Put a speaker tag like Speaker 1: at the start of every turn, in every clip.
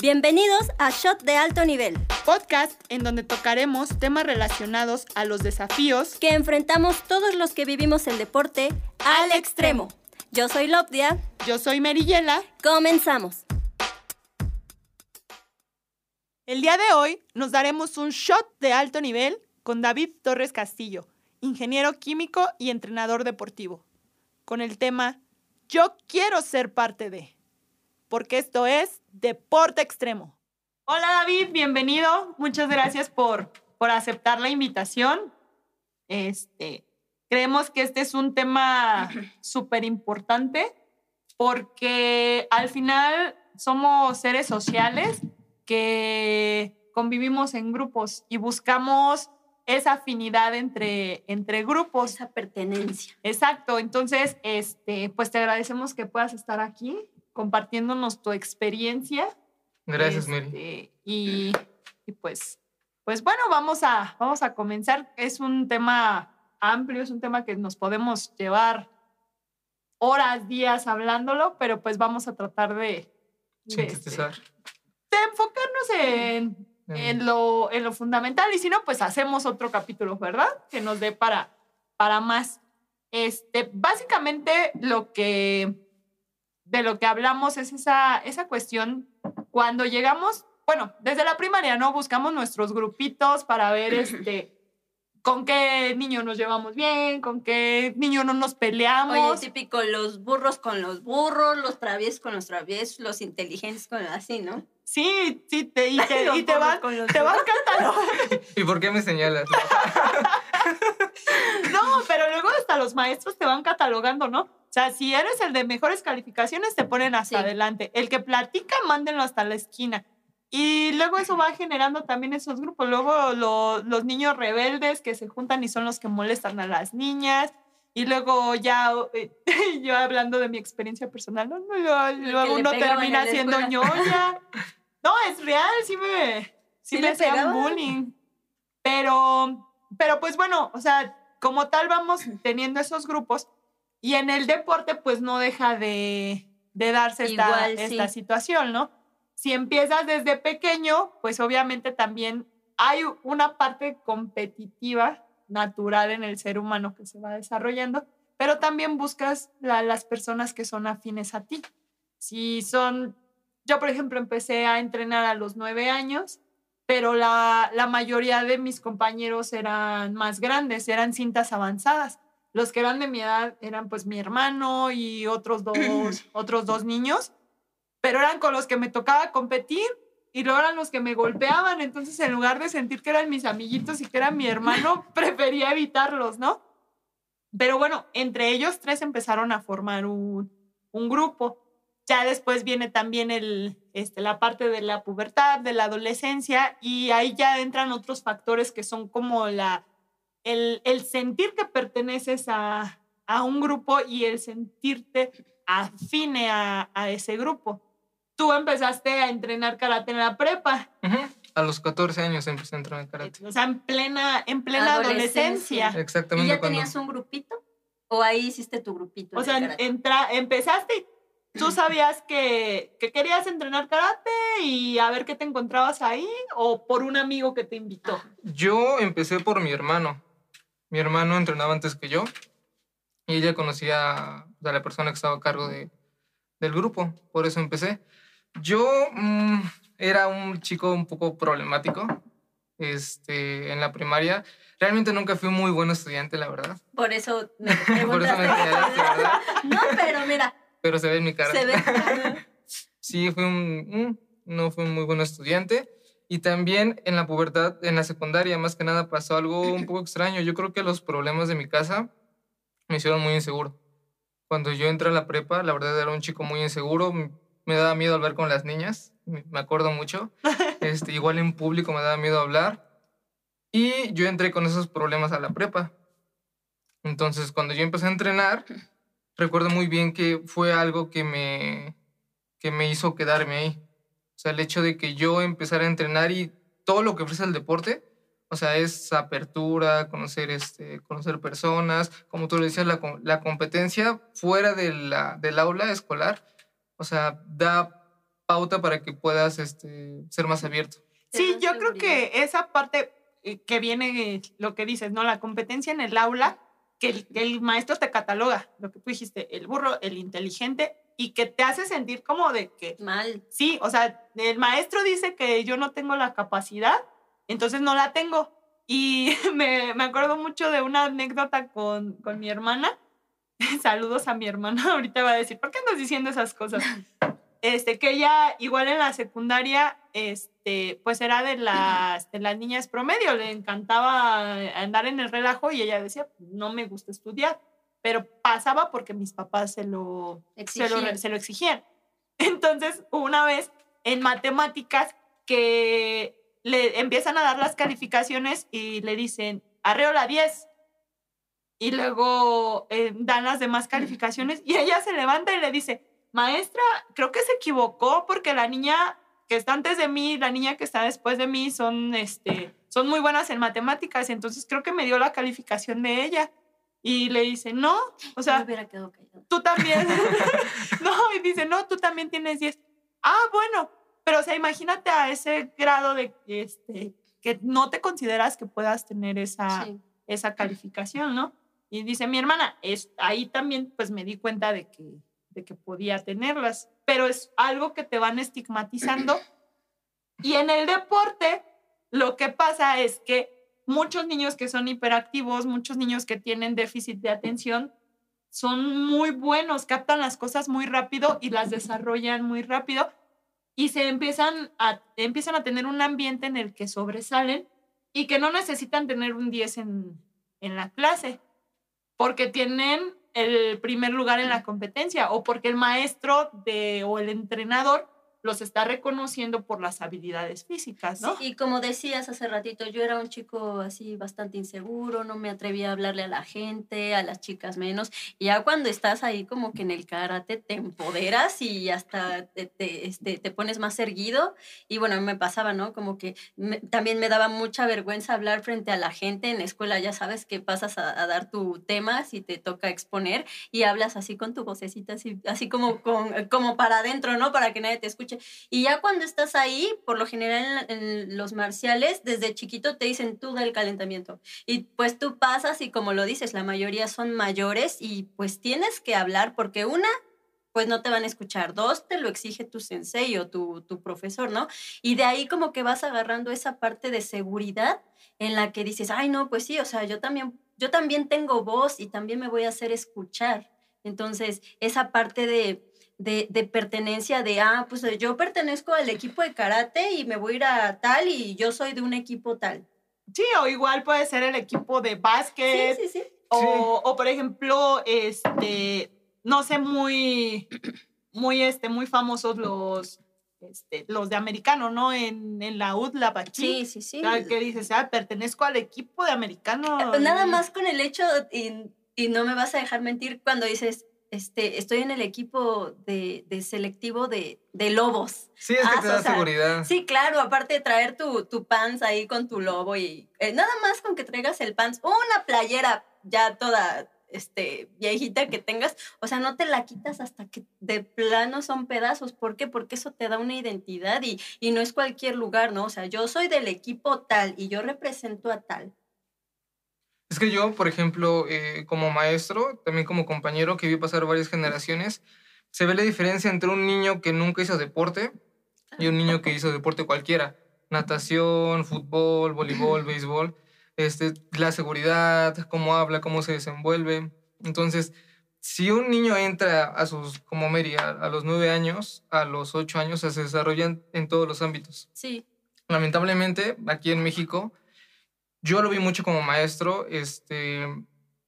Speaker 1: Bienvenidos a Shot de Alto Nivel,
Speaker 2: podcast en donde tocaremos temas relacionados a los desafíos
Speaker 1: que enfrentamos todos los que vivimos el deporte al extremo. Yo soy Lopdia.
Speaker 2: Yo soy Meriyela.
Speaker 1: Comenzamos.
Speaker 2: El día de hoy nos daremos un shot de alto nivel con David Torres Castillo, ingeniero químico y entrenador deportivo, con el tema Yo quiero ser parte de, porque esto es deporte extremo. Hola David, bienvenido. Muchas gracias por, por aceptar la invitación. Este, creemos que este es un tema súper importante porque al final somos seres sociales que convivimos en grupos y buscamos esa afinidad entre, entre grupos.
Speaker 1: Esa pertenencia.
Speaker 2: Exacto. Entonces, este, pues te agradecemos que puedas estar aquí compartiéndonos tu experiencia.
Speaker 3: Gracias.
Speaker 2: Este, y, y, pues, pues bueno, vamos a, vamos a comenzar. Es un tema amplio, es un tema que nos podemos llevar horas, días hablándolo, pero pues vamos a tratar de, de, este, de enfocarnos en, en, lo, en lo fundamental y si no, pues hacemos otro capítulo, ¿verdad? Que nos dé para, para más. Este, básicamente lo que de lo que hablamos es esa, esa cuestión cuando llegamos, bueno, desde la primaria, ¿no? Buscamos nuestros grupitos para ver este con qué niño nos llevamos bien, con qué niño no nos peleamos.
Speaker 1: Oye, típico, los burros con los burros, los traviesos con los traviesos, los inteligentes con así, ¿no?
Speaker 2: Sí, sí, te, y te, y te van, te van catalogando.
Speaker 3: ¿Y por qué me señalas?
Speaker 2: pero luego hasta los maestros te van catalogando, ¿no? O sea, si eres el de mejores calificaciones, te ponen hasta sí. adelante. El que platica, mándenlo hasta la esquina. Y luego eso va generando también esos grupos. Luego lo, los niños rebeldes que se juntan y son los que molestan a las niñas. Y luego ya, eh, yo hablando de mi experiencia personal, no, no, luego uno termina siendo ñoña. No, es real, sí me, sí, sí me hacían bullying. Pero, pero pues bueno, o sea, como tal vamos teniendo esos grupos y en el deporte pues no deja de, de darse esta, Igual, esta sí. situación, ¿no? Si empiezas desde pequeño, pues obviamente también hay una parte competitiva natural en el ser humano que se va desarrollando, pero también buscas la, las personas que son afines a ti. Si son, yo por ejemplo empecé a entrenar a los nueve años, pero la, la mayoría de mis compañeros eran más grandes, eran cintas avanzadas. Los que eran de mi edad eran pues mi hermano y otros dos, otros dos niños, pero eran con los que me tocaba competir y luego eran los que me golpeaban. Entonces, en lugar de sentir que eran mis amiguitos y que eran mi hermano, prefería evitarlos, ¿no? Pero bueno, entre ellos tres empezaron a formar un, un grupo. Ya después viene también el, este, la parte de la pubertad, de la adolescencia, y ahí ya entran otros factores que son como la, el, el sentir que perteneces a, a, un grupo y el sentirte afine a, a, ese grupo. Tú empezaste a entrenar karate en la prepa.
Speaker 3: Uh -huh. A los 14 años empecé a entrenar karate.
Speaker 2: O sea, en plena, en plena adolescencia. adolescencia.
Speaker 3: Exactamente.
Speaker 1: ¿Y ya cuando... tenías un grupito? ¿O ahí hiciste tu grupito?
Speaker 2: O sea, entra, empezaste ¿Tú sabías que, que, querías entrenar karate y a ver qué te encontrabas ahí o por un amigo que te invitó?
Speaker 3: Yo empecé por mi hermano. Mi hermano entrenaba antes que yo y ella conocía a la persona que estaba a cargo de, del grupo, por eso empecé. Yo mmm, era un chico un poco problemático este, en la primaria. Realmente nunca fui muy buen estudiante, la verdad.
Speaker 1: Por eso me
Speaker 3: por eso me ¿verdad?
Speaker 1: No, pero mira,
Speaker 3: pero se ve en mi cara.
Speaker 1: Se ve.
Speaker 3: sí, fui un, no fui un muy buen estudiante. Y también en la pubertad, en la secundaria, más que nada, pasó algo un poco extraño. Yo creo que los problemas de mi casa me hicieron muy inseguro. Cuando yo entré a la prepa, la verdad era un chico muy inseguro. Me daba miedo hablar con las niñas, me acuerdo mucho. Este, igual en público me daba miedo hablar. Y yo entré con esos problemas a la prepa. Entonces, cuando yo empecé a entrenar, recuerdo muy bien que fue algo que me, que me hizo quedarme ahí. O sea, el hecho de que yo empezara a entrenar y todo lo que ofrece el deporte, o sea, es apertura, conocer, este, conocer personas, como tú lo decías, la, la competencia fuera de la, del aula escolar, o sea, da pauta para que puedas este, ser más abierto.
Speaker 2: Sí, yo creo que esa parte eh, que viene, lo que dices, ¿no? La competencia en el aula, que el, el maestro te cataloga, lo que tú dijiste, el burro, el inteligente, y que te hace sentir como de que...
Speaker 1: Mal.
Speaker 2: Sí, o sea, el maestro dice que yo no tengo la capacidad, entonces no la tengo. Y me, me acuerdo mucho de una anécdota con, con mi hermana. Saludos a mi hermana, ahorita va a decir, ¿por qué andas diciendo esas cosas? Este, que ella igual en la secundaria, este, pues era de las, de las niñas promedio, le encantaba andar en el relajo y ella decía, no me gusta estudiar, pero pasaba porque mis papás se lo, se lo,
Speaker 1: Exigían.
Speaker 2: se lo exigían. Entonces, una vez en matemáticas que le empiezan a dar las calificaciones y le dicen, arreola 10. Y luego eh, dan las demás calificaciones y ella se levanta y le dice, maestra, creo que se equivocó porque la niña que está antes de mí, la niña que está después de mí son, este, son muy buenas en matemáticas, entonces creo que me dio la calificación de ella. Y le dice, no, o sea, tú también. no, y dice, no, tú también tienes 10. Ah, bueno, pero o sea, imagínate a ese grado de este, que no te consideras que puedas tener esa,
Speaker 1: Sí.
Speaker 2: esa calificación, ¿no? Y dice mi hermana, es, ahí también pues me di cuenta de que, que podía tenerlas, pero es algo que te van estigmatizando. Y en el deporte, lo que pasa es que muchos niños que son hiperactivos, muchos niños que tienen déficit de atención, son muy buenos, captan las cosas muy rápido y las desarrollan muy rápido y se empiezan a, empiezan a tener un ambiente en el que sobresalen y que no necesitan tener un 10 en, en la clase, porque tienen el primer lugar en la competencia o porque el maestro de, o el entrenador los está reconociendo por las habilidades físicas, ¿no?
Speaker 1: Y como decías hace ratito, yo era un chico así bastante inseguro, no me atrevía a hablarle a la gente, a las chicas menos. Y ya cuando estás ahí como que en el karate te empoderas y hasta te, te, este, te pones más erguido. Y bueno, me pasaba, ¿no? Como que también me daba mucha vergüenza hablar frente a la gente. En la escuela ya sabes que pasas a, a dar tu tema si te toca exponer y hablas así con tu vocecita, así, así como, con, como para adentro, ¿no? Para que nadie te escuche. Y ya cuando estás ahí, por lo general en, los marciales, desde chiquito te dicen tú da el calentamiento. Y pues tú pasas y como lo dices, la mayoría son mayores y pues tienes que hablar porque una, pues no te van a escuchar. Dos, te lo exige tu sensei o tu, tu profesor, ¿no? Y de ahí como que vas agarrando esa parte de seguridad en la que dices, ay, no, pues sí, o sea, yo también, yo también tengo voz y también me voy a hacer escuchar. Entonces, esa parte de, de, de pertenencia, de, ah, pues yo pertenezco al equipo de karate y me voy a ir a tal y yo soy de un equipo tal.
Speaker 2: Sí, o igual puede ser el equipo de
Speaker 1: Sí,
Speaker 2: básquet,
Speaker 1: sí, sí.
Speaker 2: O, o, por ejemplo, este, no sé, muy, muy, este, muy famosos los, este, los de americano, ¿no? En, en la UDLAB aquí.
Speaker 1: Sí, sí, sí.
Speaker 2: Ah, Que dices, ah, pertenezco al equipo de americano.
Speaker 1: Eh, Nada más con el hecho, y, y no me vas a dejar mentir, cuando dices, este, estoy en el equipo de, de selectivo de, de lobos.
Speaker 3: Sí, es que
Speaker 1: Ah,
Speaker 3: te
Speaker 1: o
Speaker 3: da
Speaker 1: sea,
Speaker 3: seguridad.
Speaker 1: Sí, claro, aparte de traer tu, tu pants ahí con tu lobo y eh, nada más con que traigas el pants, una playera ya toda este, viejita que tengas, o sea, no te la quitas hasta que de plano son pedazos. ¿Por qué? Porque eso te da una identidad y, y no es cualquier lugar, ¿no? O sea, yo soy del equipo tal y yo represento a tal.
Speaker 3: Es que yo, por ejemplo, eh, como maestro, también como compañero que vi pasar varias generaciones, se ve la diferencia entre un niño que nunca hizo deporte y un niño que hizo deporte cualquiera. Natación, fútbol, voleibol, béisbol. Este, la seguridad, cómo habla, cómo se desenvuelve. Entonces, si un niño entra a sus, como Mary, a, a los nueve años, a los ocho años, se desarrollan en todos los ámbitos
Speaker 1: Sí,
Speaker 3: lamentablemente, aquí en México, yo lo vi mucho como maestro, este,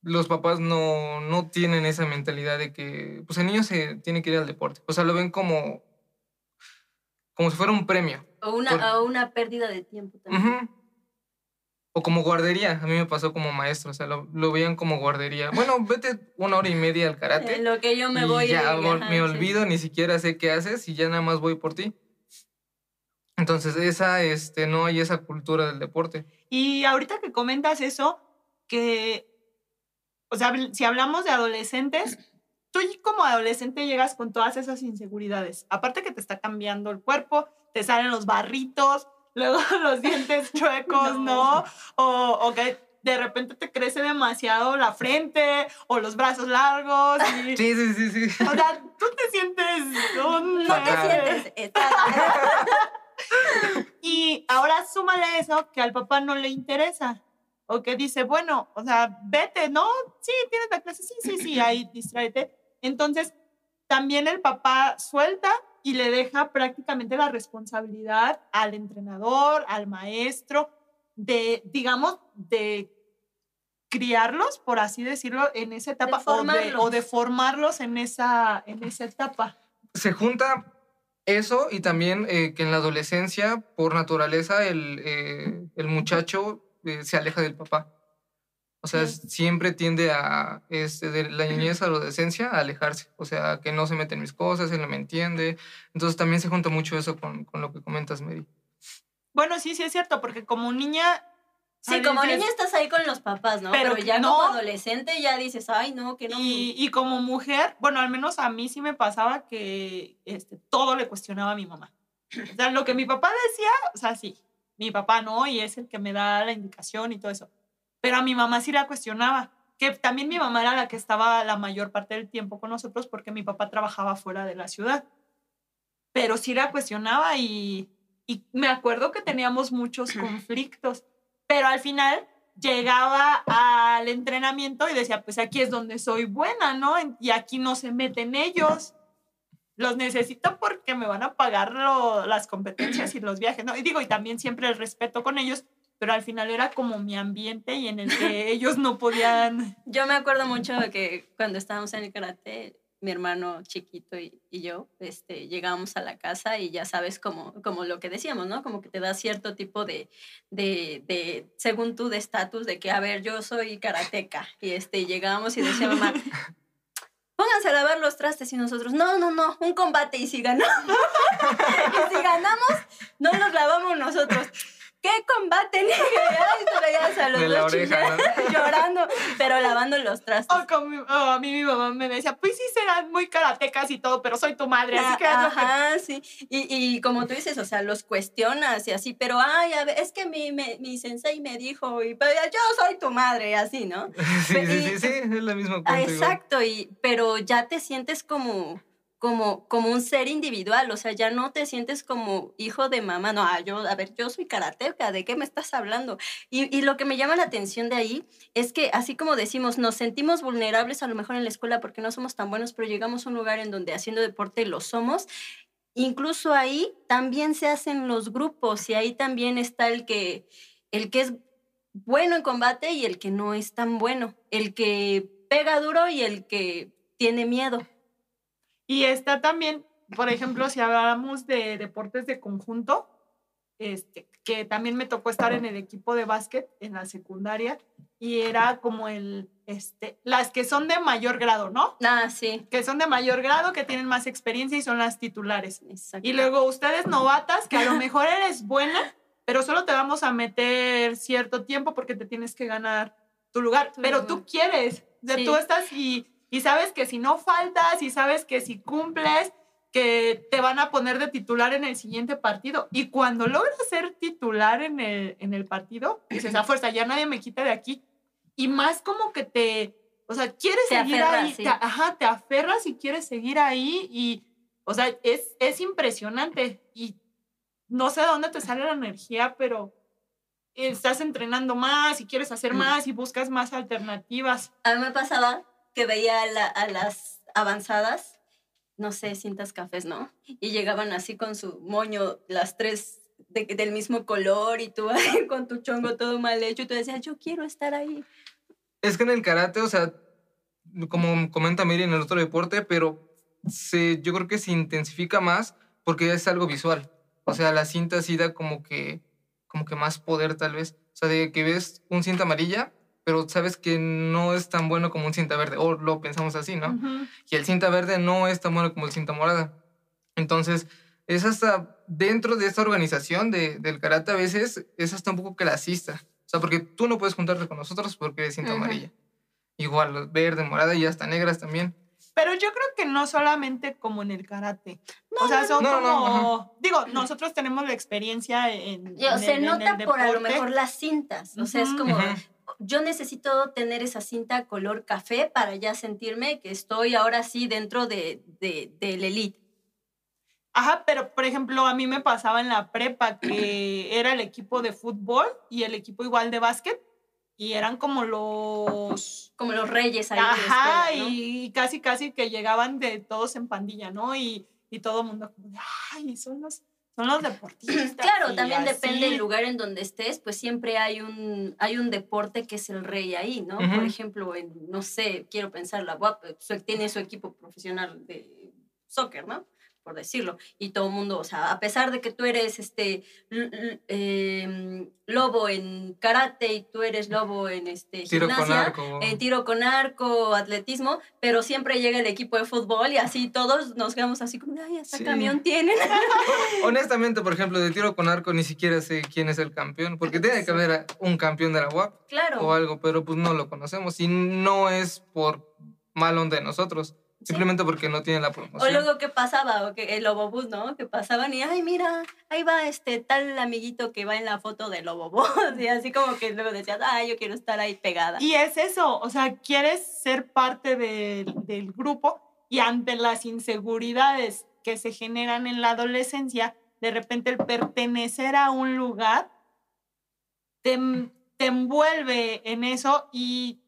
Speaker 3: los papás no, no tienen esa mentalidad de que, pues el niño se tiene que ir al deporte. O sea, lo ven como, como si fuera un premio.
Speaker 1: o una,
Speaker 3: Por-
Speaker 1: o una pérdida de tiempo también.
Speaker 3: O como guardería. A mí me pasó como maestro, o sea, lo, lo veían como guardería. Bueno, vete una hora y media al karate.
Speaker 1: En lo que yo me
Speaker 3: y
Speaker 1: voy.
Speaker 3: ya ol-
Speaker 1: ajá,
Speaker 3: me
Speaker 1: sí.
Speaker 3: olvido, ni siquiera sé qué haces y ya nada más voy por ti. Entonces, esa, este, no hay esa cultura del deporte.
Speaker 2: Y ahorita que comentas eso, que, o sea, si hablamos de adolescentes, tú como adolescente llegas con todas esas inseguridades. Aparte que te está cambiando el cuerpo, te salen los barritos, luego los dientes chuecos, ¿no? O, o, que de repente te crece demasiado la frente o los brazos largos.
Speaker 3: Y, sí, sí, sí, sí.
Speaker 2: O sea, tú te sientes...
Speaker 1: no te sientes...
Speaker 2: y ahora súmale eso que al papá no le interesa. O que dice, bueno, o sea, vete, ¿no? Sí, tienes la clase, sí, sí, sí, ahí distráete. Entonces, también el papá suelta y le deja prácticamente la responsabilidad al entrenador, al maestro, de, digamos, de criarlos, por así decirlo, en esa etapa, o, de, formarlos en esa, en esa etapa.
Speaker 3: Se junta eso y también eh, que en la adolescencia, por naturaleza, el, eh, el muchacho eh, se aleja del papá. O sea, siempre tiende a, este, de la niñez a la adolescencia, a alejarse. O sea, que no se mete en mis cosas, él no me entiende. Entonces también se junta mucho eso con, con lo que comentas, Mary.
Speaker 2: Bueno, sí, sí es cierto, porque como niña...
Speaker 1: Sí, como niña estás ahí con los papás, ¿no? Pero, ya como adolescente ya dices, ay, no, que no.
Speaker 2: Y, y, como mujer, bueno, al menos a mí sí me pasaba que este, todo le cuestionaba a mi mamá. O sea, lo que mi papá decía, o sea, sí, mi papá no, y es el que me da la indicación y todo eso pero a mi mamá sí la cuestionaba, que también mi mamá era la que estaba la mayor parte del tiempo con nosotros porque mi papá trabajaba fuera de la ciudad. Pero sí la cuestionaba y, y me acuerdo que teníamos muchos conflictos, pero al final llegaba al entrenamiento y decía, pues aquí es donde soy buena, ¿no? Y aquí no se meten ellos. Los necesito porque me van a pagar las competencias y los viajes, ¿no? Y digo, y también siempre el respeto con ellos, pero al final era como mi ambiente y en el que ellos no podían...
Speaker 1: Yo me acuerdo mucho de que cuando estábamos en el karate, mi hermano chiquito y, y, yo este, llegábamos a la casa y ya sabes como, como lo que decíamos, ¿no? Como que te da cierto tipo de, de, de según tú, de estatus, de que, a ver, yo soy karateca. Y este, llegábamos y decía mamá, pónganse a lavar los trastes y nosotros, no, no, no, un combate y si ganamos, y si ganamos, no los lavamos nosotros. ¿Qué combate? Y a los dos llorando, pero lavando los trastes.
Speaker 2: a mí mi mamá me decía, pues sí serán muy karatecas y todo, pero soy tu madre, así que...
Speaker 1: Ajá, sí. Y, y, como tú dices, o sea, los cuestionas y así, pero, ay, a ver, es que mi, mi sensei me dijo, y, pero yo soy tu madre, así, ¿no?
Speaker 3: Sí, sí, sí, sí, es la misma
Speaker 1: Exacto, y, pero ya te sientes como como, como un ser individual, o sea, ya no te sientes como hijo de mamá, no, ah, yo, a ver, yo soy karateca, ¿de qué me estás hablando? Y, y, lo que me llama la atención de ahí es que, así como decimos, nos sentimos vulnerables a lo mejor en la escuela porque no somos tan buenos, pero llegamos a un lugar en donde haciendo deporte lo somos, incluso ahí también se hacen los grupos y ahí también está el que, el que es bueno en combate y el que no es tan bueno, el que pega duro y el que tiene miedo.
Speaker 2: Y está también, por ejemplo, si hablamos de deportes de conjunto, este, que también me tocó estar en el equipo de básquet en la secundaria y era como el, este, las que son de mayor grado, ¿no?
Speaker 1: Ah, sí.
Speaker 2: Que son de mayor grado, que tienen más experiencia y son las titulares. Y luego ustedes novatas, que a lo mejor eres buena, pero solo te vamos a meter cierto tiempo porque te tienes que ganar tu lugar, pero tú quieres, o sea, tú estás y y sabes que si no faltas y sabes que si cumples, que te van a poner de titular en el siguiente partido. Y cuando logras ser titular en el, en el partido, dices, a fuerza, ya nadie me quita de aquí. Y más como que te, o sea, quieres seguir ahí, te, ajá, te aferras y quieres seguir ahí y, o sea, es, es impresionante. Y no sé de dónde te sale la energía, pero estás entrenando más y quieres hacer mm. más y buscas más alternativas.
Speaker 1: A mí me pasaba que veía a, las avanzadas, no sé, cintas cafés, ¿no? Y llegaban así con su moño, las tres del mismo color y tú con tu chongo todo mal hecho y tú decías, yo quiero estar ahí.
Speaker 3: Es que en el karate, o sea, como comenta Miri en el otro deporte, pero se, yo creo que se intensifica más porque es algo visual. O sea, la cinta sí da como que, como que más poder tal vez. O sea, de que ves un cinta amarilla pero sabes que no es tan bueno como un cinta verde, o lo pensamos así, ¿no? Y el cinta verde no es tan bueno como el cinta morada. Entonces, es hasta dentro de esta organización de, del karate a veces es hasta un poco clasista. O sea, porque tú no puedes juntarte con nosotros porque eres cinta amarilla. Igual, verde, morada y hasta negras también.
Speaker 2: Pero yo creo que no solamente como en el karate. o sea, son como. digo, nosotros tenemos la experiencia en.
Speaker 1: se nota por a lo mejor las cintas. O sea, es como. Yo necesito tener esa cinta color café para ya sentirme que estoy ahora sí dentro de, de, del elite.
Speaker 2: Ajá, pero por ejemplo, a mí me pasaba en la prepa que era el equipo de fútbol y el equipo igual de básquet y eran como los...
Speaker 1: Como los reyes ahí.
Speaker 2: Ajá, y casi, casi que llegaban de todos en pandilla, ¿no? Y, y todo el mundo como, ay, son los, son los deportistas.
Speaker 1: Claro, también depende del lugar en donde estés, pues siempre hay un, hay un deporte que es el rey ahí, ¿no? Por ejemplo, en, no sé, quiero pensar, la UAP tiene su equipo profesional de soccer, ¿no? Por decirlo, y todo el mundo, o sea, a pesar de que tú eres este em, lobo en karate y tú eres lobo en este
Speaker 3: tiro con arco.
Speaker 1: en tiro con arco, atletismo, pero siempre llega el equipo de fútbol y así todos nos quedamos así como, ay, hasta camión tienen.
Speaker 3: Honestamente, por ejemplo, de tiro con arco ni siquiera sé quién es el campeón, porque tiene que haber un campeón de la UAP
Speaker 1: claro.
Speaker 3: o algo, pero pues no lo conocemos y no es por mal onda de nosotros. Simplemente porque no tiene la promoción.
Speaker 1: O luego que pasaba, o que el Lobobús, ¿no? Que pasaban y, ay, mira, ahí va este tal amiguito que va en la foto del Lobobús. Y así como que luego decías, ay, yo quiero estar ahí pegada.
Speaker 2: Y es eso, o sea, quieres ser parte del, del grupo y ante las inseguridades que se generan en la adolescencia, de repente el pertenecer a un lugar te, te envuelve en eso y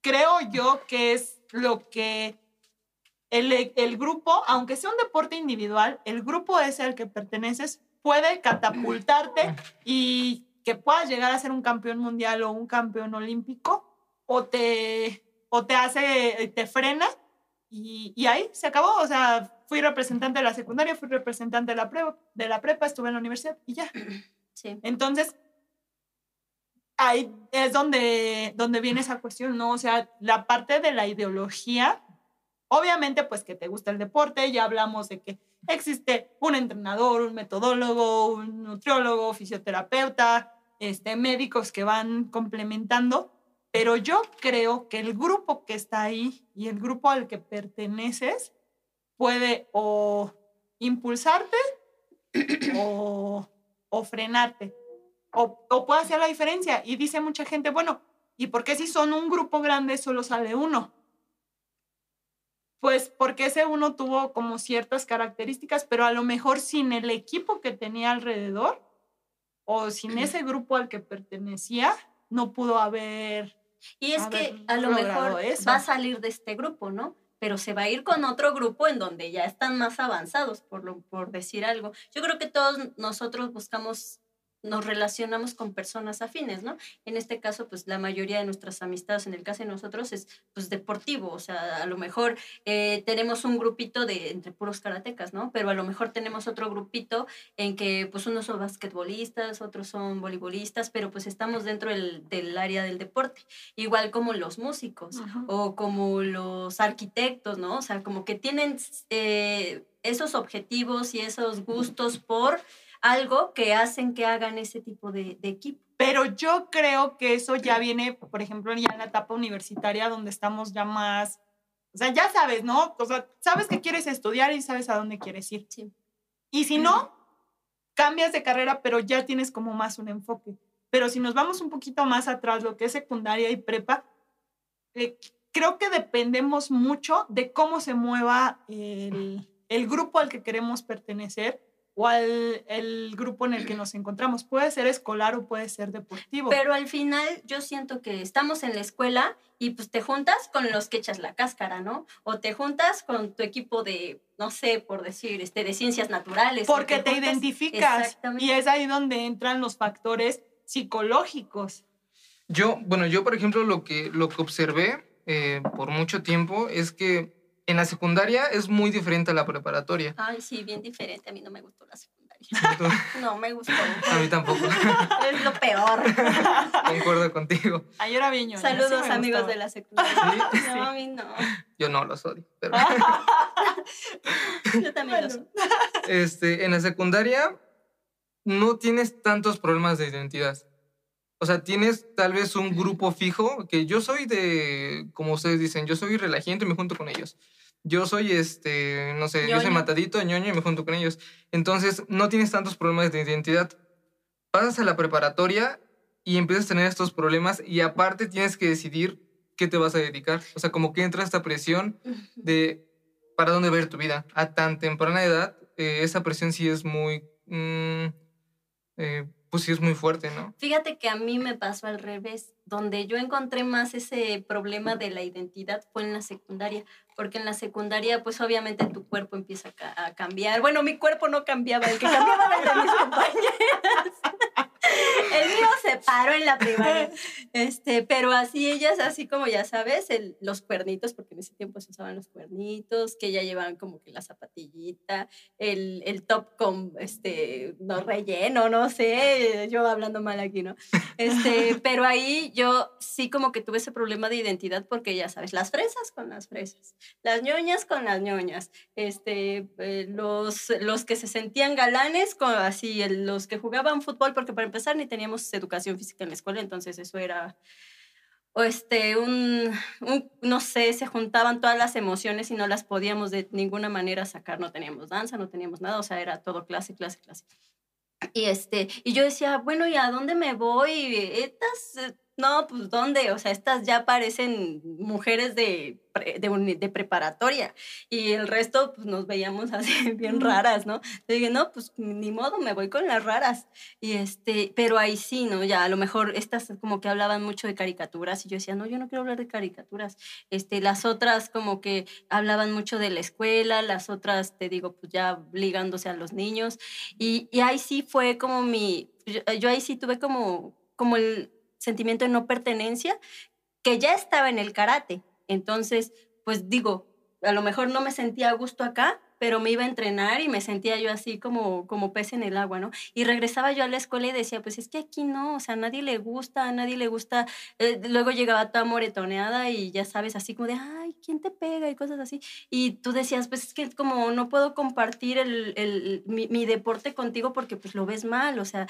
Speaker 2: creo yo que es lo que el, grupo, aunque sea un deporte individual, el grupo es el que perteneces puede catapultarte y que puedas llegar a ser un campeón mundial o un campeón olímpico o te, o te hace, te frena y, ahí se acabó. O sea, fui representante de la secundaria, fui representante de la, prepa, de la prepa, estuve en la universidad y ya.
Speaker 1: Sí.
Speaker 2: Entonces, ahí es donde, donde viene esa cuestión, ¿no? O sea, la parte de la ideología Obviamente, pues que te gusta el deporte, ya hablamos de que existe un entrenador, un metodólogo, un nutriólogo, fisioterapeuta, este, médicos que van complementando, pero yo creo que el grupo que está ahí y el grupo al que perteneces puede o impulsarte o, o frenarte, o, o puede hacer la diferencia. Y dice mucha gente, bueno, ¿y por qué si son un grupo grande solo sale uno? Pues porque ese uno tuvo como ciertas características, pero a lo mejor sin el equipo que tenía alrededor o sin ese grupo al que pertenecía, no pudo haber...
Speaker 1: Y es que a lo mejor va a salir de este grupo, ¿no? Pero se va a ir con otro grupo en donde ya están más avanzados, por, lo, por decir algo. Yo creo que todos nosotros buscamos nos relacionamos con personas afines, ¿no? En este caso, pues la mayoría de nuestras amistades, en el caso de nosotros, es pues deportivo, o sea, a lo mejor eh, tenemos un grupito de entre puros karatecas, ¿no? Pero a lo mejor tenemos otro grupito en que pues unos son basquetbolistas, otros son voleibolistas, pero pues estamos dentro del, del área del deporte, igual como los músicos o como los arquitectos, ¿no? O sea, como que tienen eh, esos objetivos y esos gustos por algo que hacen que hagan ese tipo de, equipo.
Speaker 2: Pero yo creo que eso ya viene, por ejemplo, ya en la etapa universitaria donde estamos ya más, o sea, ya sabes, ¿no? O sea, sabes que quieres estudiar y sabes a dónde quieres ir.
Speaker 1: Sí.
Speaker 2: Y si no, cambias de carrera, pero ya tienes como más un enfoque. Pero si nos vamos un poquito más atrás, lo que es secundaria y prepa, eh, creo que dependemos mucho de cómo se mueva el, el grupo al que queremos pertenecer o al el grupo en el que nos encontramos. Puede ser escolar o puede ser deportivo.
Speaker 1: Pero al final yo siento que estamos en la escuela y pues te juntas con los que echas la cáscara, ¿no? O te juntas con tu equipo de, no sé, por decir, este, de ciencias naturales.
Speaker 2: Porque te, identificas. Y es ahí donde entran los factores psicológicos.
Speaker 3: Yo, bueno, yo por ejemplo lo que, lo que observé eh, por mucho tiempo es que en la secundaria es muy diferente a la preparatoria.
Speaker 1: Ay, sí, bien diferente. A mí no me gustó la secundaria. no me gustó.
Speaker 3: A mí tampoco.
Speaker 1: Es lo peor.
Speaker 3: Concuerdo contigo.
Speaker 2: Ay, era viño.
Speaker 1: Saludos, amigos de la secundaria. ¿Sí? No, a mí no.
Speaker 3: Yo no los odio, pero...
Speaker 1: Yo también los odio.
Speaker 3: Este, en la secundaria no tienes tantos problemas de identidad. O sea, tienes tal vez un grupo fijo, que yo soy de, como ustedes dicen, yo soy relajiento y me junto con ellos. Yo soy este, no sé, yo soy
Speaker 1: Ñoño.
Speaker 3: matadito, ñoño y me junto con ellos. Entonces, no tienes tantos problemas de identidad. Pasas a la preparatoria y empiezas a tener estos problemas y aparte tienes que decidir qué te vas a dedicar. O sea, como que entra esta presión de para dónde ver tu vida. A tan temprana edad, eh, esa presión sí es muy, mm, eh, pues sí es muy fuerte, ¿no?
Speaker 1: Fíjate que a mí me pasó al revés. Donde yo encontré más ese problema de la identidad fue en la secundaria, porque en la secundaria, pues obviamente tu cuerpo empieza a, ca- a cambiar. Bueno, mi cuerpo no cambiaba, el que cambiaba era mis compañeras. El mío se paró en la primaria. Este, pero así ellas, así como ya sabes, el- los cuernitos, porque en ese tiempo se usaban los cuernitos, que ya llevaban como que la zapatillita, el, el top con, este, no relleno, no sé, yo hablando mal aquí, ¿no? Este, pero ahí yo sí como que tuve ese problema de identidad porque ya sabes, las fresas con las fresas, las ñoñas con las ñoñas, este, eh, los, los que se sentían galanes con así, el- los que jugaban fútbol, porque para empezar ni teníamos educación física en la escuela, entonces eso era o este, un, un- no sé, se juntaban todas las emociones y no las podíamos de ninguna manera sacar, no teníamos danza, no teníamos nada, o sea, era todo clase, clase, clase. Y este, y yo decía, bueno, ¿y a dónde me voy? Estas, eh, no, pues ¿dónde? O sea, estas ya parecen mujeres de, de, uni- de preparatoria y el resto, pues nos veíamos así bien raras, ¿no? Yo dije, no, pues ni modo, me voy con las raras. Y este, pero ahí sí, ¿no? Ya a lo mejor estas como que hablaban mucho de caricaturas y yo decía, no, yo no quiero hablar de caricaturas. Este, las otras como que hablaban mucho de la escuela, las otras, te digo, pues ya ligándose a los niños. Y, y ahí sí fue como mi, yo, yo ahí sí tuve como, como el sentimiento de no pertenencia que ya estaba en el karate. Entonces, pues digo, a lo mejor no me sentía a gusto acá, pero me iba a entrenar y me sentía yo así como, como pez en el agua, ¿no? Y regresaba yo a la escuela y decía, pues es que aquí no, o sea, a nadie le gusta, a nadie le gusta. Eh, luego llegaba toda moretoneada y ya sabes, así como de, ay, ¿quién te pega? Y cosas así. Y tú decías, pues es que como no puedo compartir el, el- mi, mi deporte contigo porque pues lo ves mal, o sea,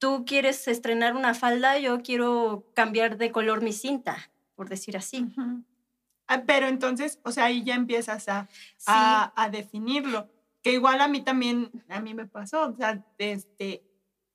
Speaker 1: tú quieres estrenar una falda, yo quiero cambiar de color mi cinta, por decir así.
Speaker 2: Ujú. Ah, Pero entonces, o sea, ahí ya empiezas a,
Speaker 1: Sí.
Speaker 2: a, a definirlo. Que igual a mí también, a mí me pasó, o sea, este,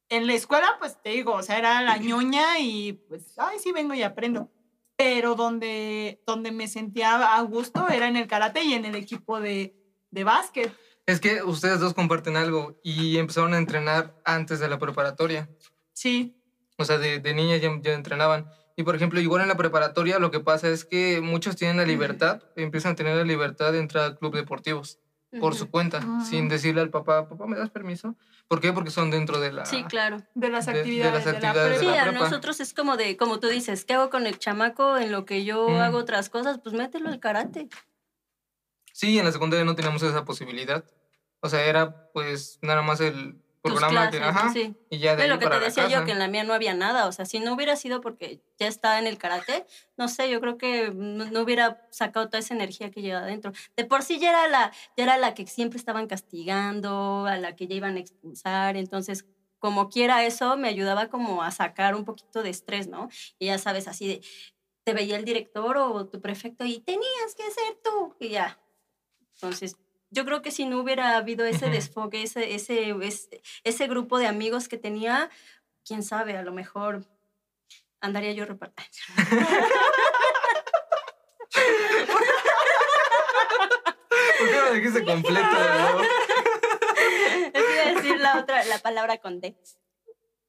Speaker 2: en la escuela, pues te digo, o sea, era la ñoña y pues, ay, sí, vengo y aprendo. Pero donde, donde me sentía a gusto era en el karate y en el equipo de, de básquet.
Speaker 3: Es que ustedes dos comparten algo y empezaron a entrenar antes de la preparatoria.
Speaker 2: Sí,
Speaker 3: O sea, de, de niñas ya, ya entrenaban. Y por ejemplo, igual en la preparatoria lo que pasa es que muchos tienen la libertad, empiezan a tener la libertad de entrar a club deportivos por su cuenta, sin
Speaker 2: Mm.
Speaker 3: decirle al papá, papá, ¿me das permiso? ¿Por qué? Porque son dentro de la...
Speaker 1: Sí, claro.
Speaker 2: de las
Speaker 3: De- de las
Speaker 2: actividades de, la
Speaker 3: actividades de
Speaker 1: Sí, a nosotros es como de, como tú dices, ¿qué hago con el chamaco en lo que yo hago otras cosas? Pues mételo al karate.
Speaker 3: Sí, en la secundaria no teníamos esa posibilidad. O sea, era pues nada más el programa que...
Speaker 1: clases,
Speaker 3: Ajá,
Speaker 1: sí.
Speaker 3: y ya de ahí
Speaker 1: lo que te decía yo, que en la mía no había nada. O sea, si no hubiera sido porque ya estaba en el karate, no sé, yo creo que no, no hubiera sacado toda esa energía que lleva adentro. De por sí ya era, la, ya era la que siempre estaban castigando, a la que ya iban a expulsar. Entonces, como quiera eso, me ayudaba como a sacar un poquito de estrés, ¿no? Y ya sabes, así de, te veía el director o tu prefecto y tenías que ser tú. Y ya. Entonces, yo creo que si no hubiera habido ese desfoque, ese, ese, ese, ese grupo de amigos que tenía, quién sabe, a lo mejor andaría yo repartiendo.
Speaker 3: ¿Por qué lo dijiste completo? no?
Speaker 1: Es iba a decir la otra, la palabra con D.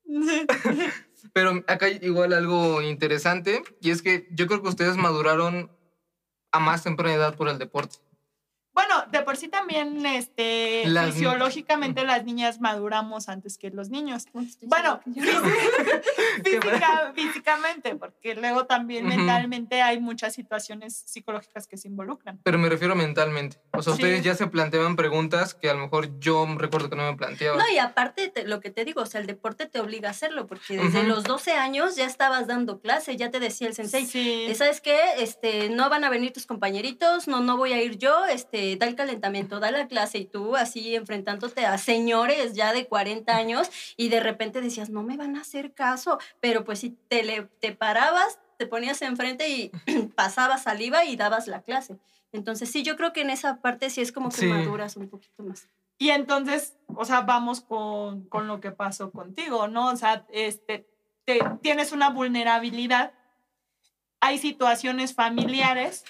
Speaker 3: Pero acá hay igual algo interesante y es que yo creo que ustedes maduraron a más temprana edad por el deporte.
Speaker 2: Bueno, de por sí también, este,
Speaker 3: Las
Speaker 2: fisiológicamente las niñas maduramos antes que los niños. Bueno, Física- físicamente, porque luego también mentalmente hay muchas situaciones psicológicas que se involucran.
Speaker 3: Pero me refiero mentalmente. O sea,
Speaker 2: Sí.
Speaker 3: ustedes ya se planteaban preguntas que a lo mejor yo recuerdo que no me planteaba.
Speaker 1: No, y aparte te- lo que te digo, o sea, el deporte te obliga a hacerlo, porque desde los 12 años ya estabas dando clase, ya te decía el sensei,
Speaker 2: Sí.
Speaker 1: ¿sabes qué? Este, no van a venir tus compañeritos, no, no voy a ir yo, este, da el calentamiento, da la clase y tú así enfrentándote a señores ya de 40 años y de repente decías, no me van a hacer caso, pero pues si te, le- te parabas, te ponías enfrente y pasabas saliva y dabas la clase. Entonces, sí, yo creo que en esa parte sí es como que
Speaker 3: Sí.
Speaker 1: maduras un poquito más.
Speaker 2: Y entonces, o sea, vamos con, con lo que pasó contigo, ¿no? O sea, este, te, tienes una vulnerabilidad, hay situaciones familiares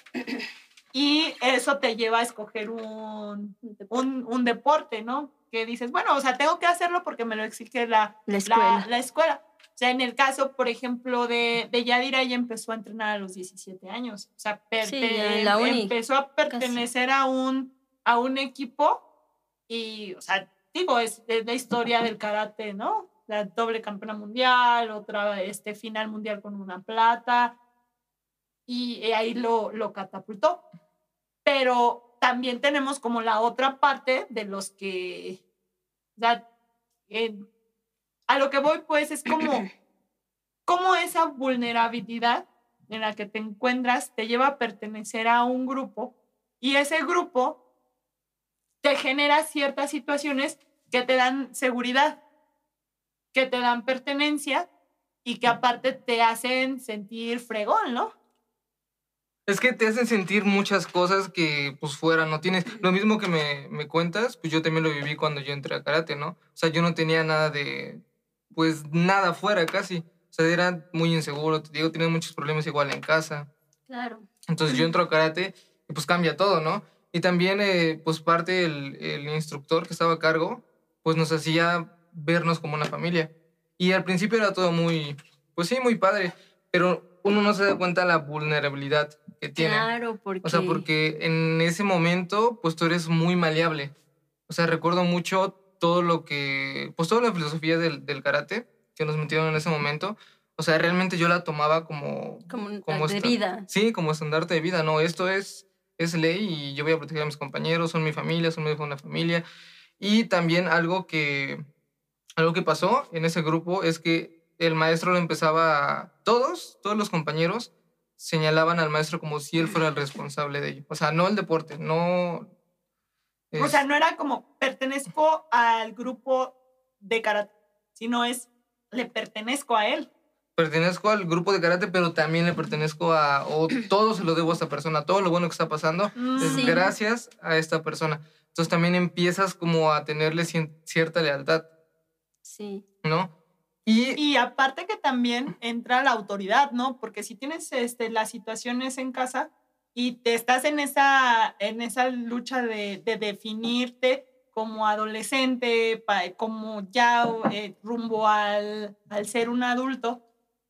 Speaker 2: y eso te lleva a escoger un, un, un deporte, ¿no? Que dices, bueno, o sea, tengo que hacerlo porque me lo exige la,
Speaker 1: La escuela.
Speaker 2: la, la escuela. O sea, en el caso, por ejemplo, de, de Yadira, ella empezó a entrenar a los 17 años. O sea,
Speaker 1: Sí, la uni,
Speaker 2: empezó a pertenecer a un, a un equipo y, o sea, digo, es, es la historia del karate, ¿no? La doble campeona mundial, otra este, final mundial con una plata, y ahí lo, lo catapultó. Pero también tenemos como la otra parte de los que, o sea, eh, a lo que voy pues es como, como esa vulnerabilidad en la que te encuentras te lleva a pertenecer a un grupo y ese grupo te genera ciertas situaciones que te dan seguridad, que te dan pertenencia y que aparte te hacen sentir fregón, ¿no?
Speaker 3: Es que te hacen sentir muchas cosas que pues fuera no tienes. Lo mismo que me, me cuentas, pues yo también lo viví cuando yo entré a karate, ¿no? O sea, yo no tenía nada de, pues nada fuera casi. O sea, era muy inseguro, te digo, tenía muchos problemas igual en casa.
Speaker 1: Claro.
Speaker 3: Entonces yo entro a karate y pues cambia todo, ¿no? Y también, eh, pues parte el, el instructor que estaba a cargo, pues nos hacía vernos como una familia. Y al principio era todo muy, pues sí, muy padre, pero uno no se da cuenta la vulnerabilidad que tiene.
Speaker 1: Claro, porque...
Speaker 3: O sea, porque en ese momento, pues tú eres muy maleable. O sea, recuerdo mucho todo lo que, pues toda la filosofía del, del karate que nos metieron en ese momento. O sea, realmente yo la tomaba como...
Speaker 1: Como,
Speaker 3: como
Speaker 1: de vida.
Speaker 3: Sí, como estandarte de vida, no, esto es, es ley y yo voy a proteger a mis compañeros, son mi familia, son mi una familia. Y también algo que, algo que pasó en ese grupo es que el maestro lo empezaba a, todos, todos los compañeros señalaban al maestro como si él fuera el responsable de ello. O sea, no el deporte, no...
Speaker 2: O sea,
Speaker 3: es-
Speaker 2: no era como pertenezco al grupo de karate, sino es le pertenezco a él.
Speaker 3: pertenezco al grupo de karate, pero también le pertenezco a, o todo se lo debo a esta persona, todo lo bueno que está pasando es
Speaker 1: Sí.
Speaker 3: gracias a esta persona. Entonces también empiezas como a tenerle cierta lealtad,
Speaker 1: Sí.
Speaker 3: ¿no? Y,
Speaker 2: Y aparte que también entra la autoridad, ¿no? Porque si tienes este, las situaciones en casa y te estás en esa, en esa lucha de, de definirte como adolescente, como ya eh, rumbo al, al ser un adulto,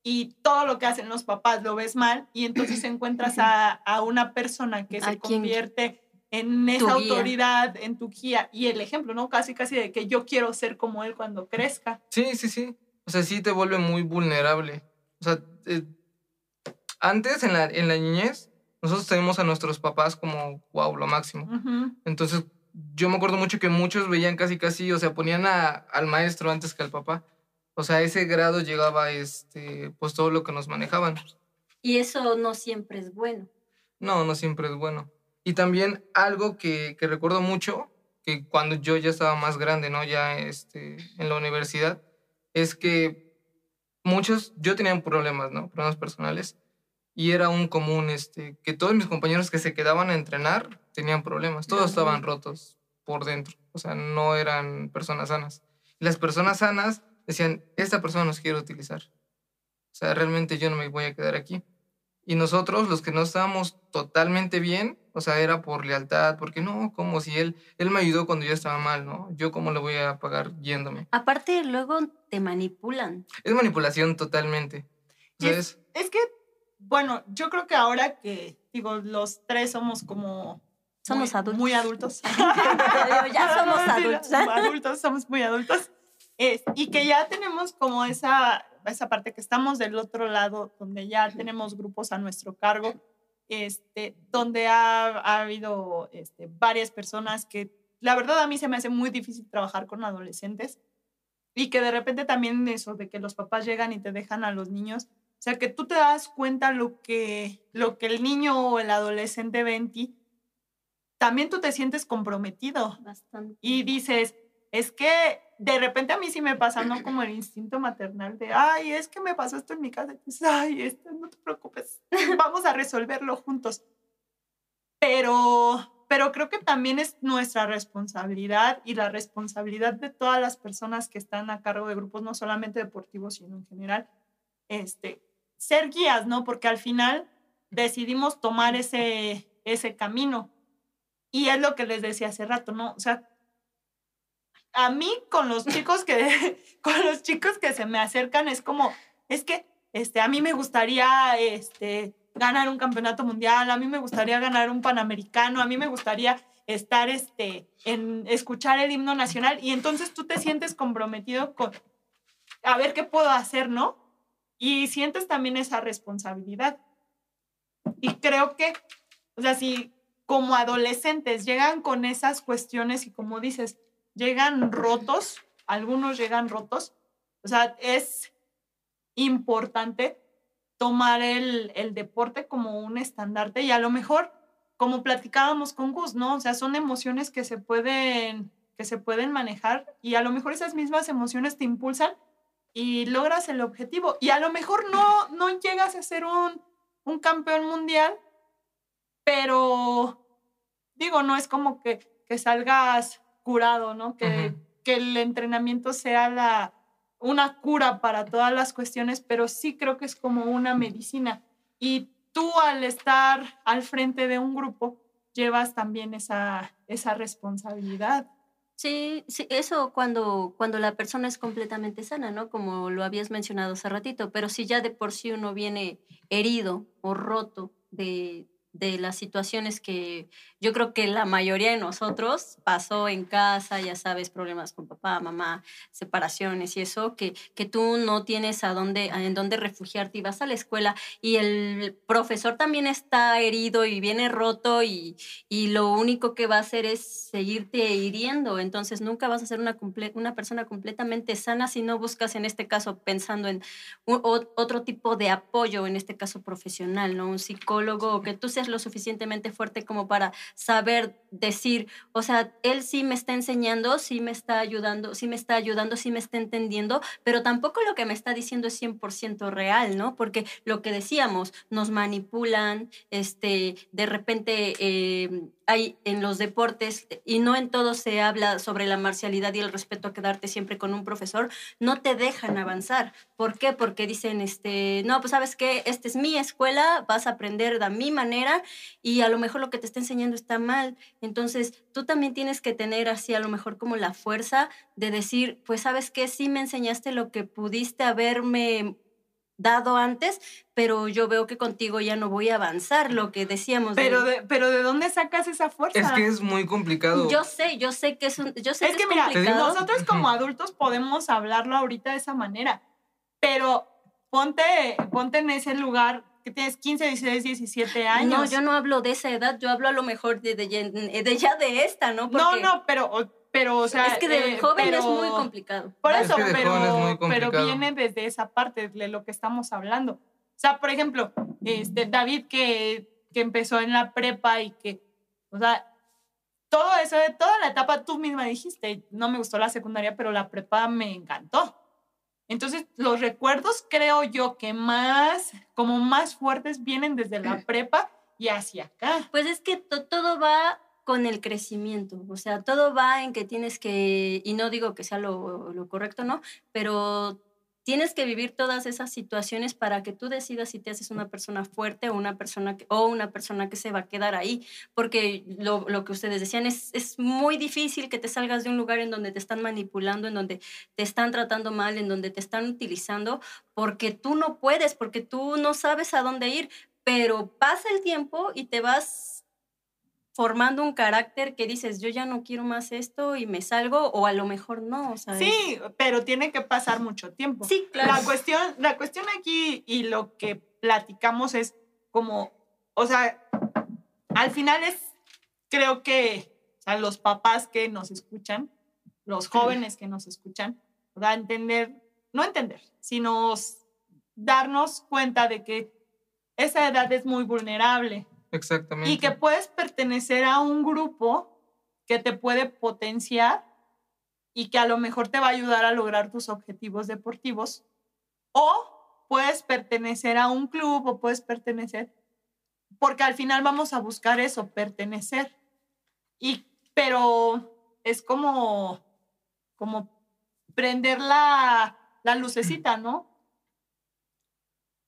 Speaker 2: y todo lo que hacen los papás lo ves mal, y entonces encuentras a, a una persona que se convierte en esa
Speaker 1: guía.
Speaker 2: autoridad, en tu guía, y el ejemplo, ¿no? Casi, casi de que yo quiero ser como él cuando crezca.
Speaker 3: sí, sí, sí. O sea, sí te vuelve muy vulnerable. O sea, eh, antes en la, en la niñez, nosotros tenemos a nuestros papás como, wow, lo máximo. Entonces, yo me acuerdo mucho que muchos veían casi, casi, o sea, ponían a- al maestro antes que al papá. O sea, a ese grado llegaba, este, pues todo lo que nos manejaban.
Speaker 1: Y eso no siempre es bueno.
Speaker 3: No, no siempre es bueno. Y también algo que, que recuerdo mucho, que cuando yo ya estaba más grande, ¿no? Ya este, en la universidad, es que muchos, yo tenía problemas, ¿no? Problemas personales. Y era un común, este, que todos mis compañeros que se quedaban a entrenar tenían problemas. Todos estaban rotos por dentro. O sea, no eran personas sanas. Y las personas sanas decían, esta persona nos quiere utilizar. O sea, realmente yo no me voy a quedar aquí. Y nosotros, los que no estábamos totalmente bien, o sea, era por lealtad, porque no, como si él, él me ayudó cuando yo estaba mal, ¿no? Yo cómo le voy a pagar yéndome.
Speaker 1: Aparte, luego te manipulan.
Speaker 3: Es manipulación totalmente. Es-
Speaker 2: Es que, bueno, yo creo que ahora que, digo, los tres somos como...
Speaker 1: Somos
Speaker 2: muy,
Speaker 1: adultos.
Speaker 2: Muy adultos.
Speaker 1: ya somos adultos.
Speaker 2: adultos, somos muy adultos. Es- y que ya tenemos como esa, esa parte que estamos del otro lado, donde ya tenemos grupos a nuestro cargo, este, donde ha, ha habido este, varias personas que, la verdad, a mí se me hace muy difícil trabajar con adolescentes y que de repente también eso de que los papás llegan y te dejan a los niños, o sea, que tú te das cuenta lo que, lo que el niño o el adolescente ve en ti, también tú te sientes comprometido
Speaker 1: Bastante.
Speaker 2: y dices, es que de repente a mí sí me pasa, ¿no? Como el instinto maternal de, ay, es que me pasó esto en mi casa. Dices, ay, esto, no te preocupes, vamos a resolverlo juntos. pero, pero creo que también es nuestra responsabilidad y la responsabilidad de todas las personas que están a cargo de grupos, no solamente deportivos, sino en general, este, ser guías, ¿no? Porque al final decidimos tomar ese, ese camino. Y es lo que les decía hace rato, ¿no? O sea, a mí con los chicos que, con los chicos que se me acercan es como, es que este, a mí me gustaría este, ganar un campeonato mundial, a mí me gustaría ganar un panamericano, a mí me gustaría estar este, en escuchar el himno nacional y entonces tú te sientes comprometido con a ver qué puedo hacer, ¿no? Y sientes también esa responsabilidad. Y creo que, o sea, si como adolescentes llegan con esas cuestiones y como dices, llegan rotos, algunos llegan rotos, o sea, es importante tomar el, el deporte como un estandarte y a lo mejor, como platicábamos con Gus, ¿no? O sea, son emociones que se pueden, que se pueden manejar y a lo mejor esas mismas emociones te impulsan y logras el objetivo. Y a lo mejor no, no llegas a ser un, un campeón mundial, pero digo, no es como que, que salgas curado, ¿no? Que, que el entrenamiento sea la, una cura para todas las cuestiones, pero sí creo que es como una medicina. Y tú al estar al frente de un grupo, llevas también esa, esa responsabilidad.
Speaker 1: Sí, sí, eso cuando, cuando la persona es completamente sana, ¿no? Como lo habías mencionado hace ratito, pero si ya de por sí uno viene herido o roto de, de las situaciones que yo creo que la mayoría de nosotros pasó en casa, ya sabes, problemas con papá, mamá, separaciones y eso, que, que tú no tienes a dónde, en dónde refugiarte y vas a la escuela y el profesor también está herido y viene roto y, y lo único que va a hacer es seguirte hiriendo, entonces nunca vas a ser una, una persona completamente sana si no buscas en este caso pensando en otro tipo de apoyo, en este caso profesional, ¿no? Un psicólogo, que tú seas lo suficientemente fuerte como para saber decir, o sea, él sí me está enseñando, sí me está ayudando, sí me está ayudando, sí me está entendiendo, pero tampoco lo que me está diciendo es 100% real, ¿no? Porque lo que decíamos, nos manipulan, este, de repente eh, hay en los deportes, y no en todos se habla sobre la marcialidad y el respeto a quedarte siempre con un profesor, no te dejan avanzar. ¿Por qué? Porque dicen, este, no, pues sabes que esta es mi escuela, vas a aprender de mi manera y a lo mejor lo que te está enseñando está mal. Entonces, tú también tienes que tener así a lo mejor como la fuerza de decir, pues sabes que sí me enseñaste lo que pudiste haberme dado antes, pero yo veo que contigo ya no voy a avanzar, lo que decíamos.
Speaker 2: Pero de, pero ¿de dónde sacas esa fuerza?
Speaker 3: Es que es muy complicado.
Speaker 1: Yo sé, yo sé que es un, yo sé
Speaker 2: es que, mira, nosotros como adultos podemos hablarlo ahorita de esa manera, pero ponte, ponte en ese lugar que tienes 15, 16, 17 años.
Speaker 1: No, yo no hablo de esa edad, yo hablo a lo mejor de, de, de ya de esta, ¿no?
Speaker 2: No, no, pero pero, o sea.
Speaker 1: Es que de eh, joven es muy complicado.
Speaker 2: Por eso, pero, pero viene desde esa parte de lo que estamos hablando. O sea, por ejemplo, este, David que, que empezó en la prepa y que, o sea, todo eso, de toda la etapa, tú misma dijiste, no me gustó la secundaria, pero la prepa me encantó. Entonces, los recuerdos creo yo que más, como más fuertes vienen desde la prepa y hacia acá.
Speaker 1: Pues es que todo va con el crecimiento. O sea, todo va en que tienes que, y no digo que sea lo, correcto, ¿no? Pero tienes que vivir todas esas situaciones para que tú decidas si te haces una persona fuerte o una persona que, o una persona que se va a quedar ahí. Porque lo, lo que ustedes decían es, es muy difícil que te salgas de un lugar en donde te están manipulando, en donde te están tratando mal, en donde te están utilizando, porque tú no puedes, porque tú no sabes a dónde ir. Pero pasa el tiempo y te vas formando un carácter que dices, yo ya no quiero más esto y me salgo, o a lo mejor no.
Speaker 2: Sí, pero tiene que pasar mucho tiempo.
Speaker 1: Sí, claro.
Speaker 2: La cuestión, la cuestión aquí y lo que platicamos es como, o sea, al final es, creo que o los papás que nos escuchan, los jóvenes que nos escuchan, sea, entender, no entender, sino darnos cuenta de que esa edad es muy vulnerable
Speaker 3: Exactamente.
Speaker 2: Y que puedes pertenecer a un grupo que te puede potenciar y que a lo mejor te va a ayudar a lograr tus objetivos deportivos. O puedes pertenecer a un club o puedes pertenecer porque al final vamos a buscar eso, pertenecer. Y, pero es como, como prender la, la lucecita, ¿no?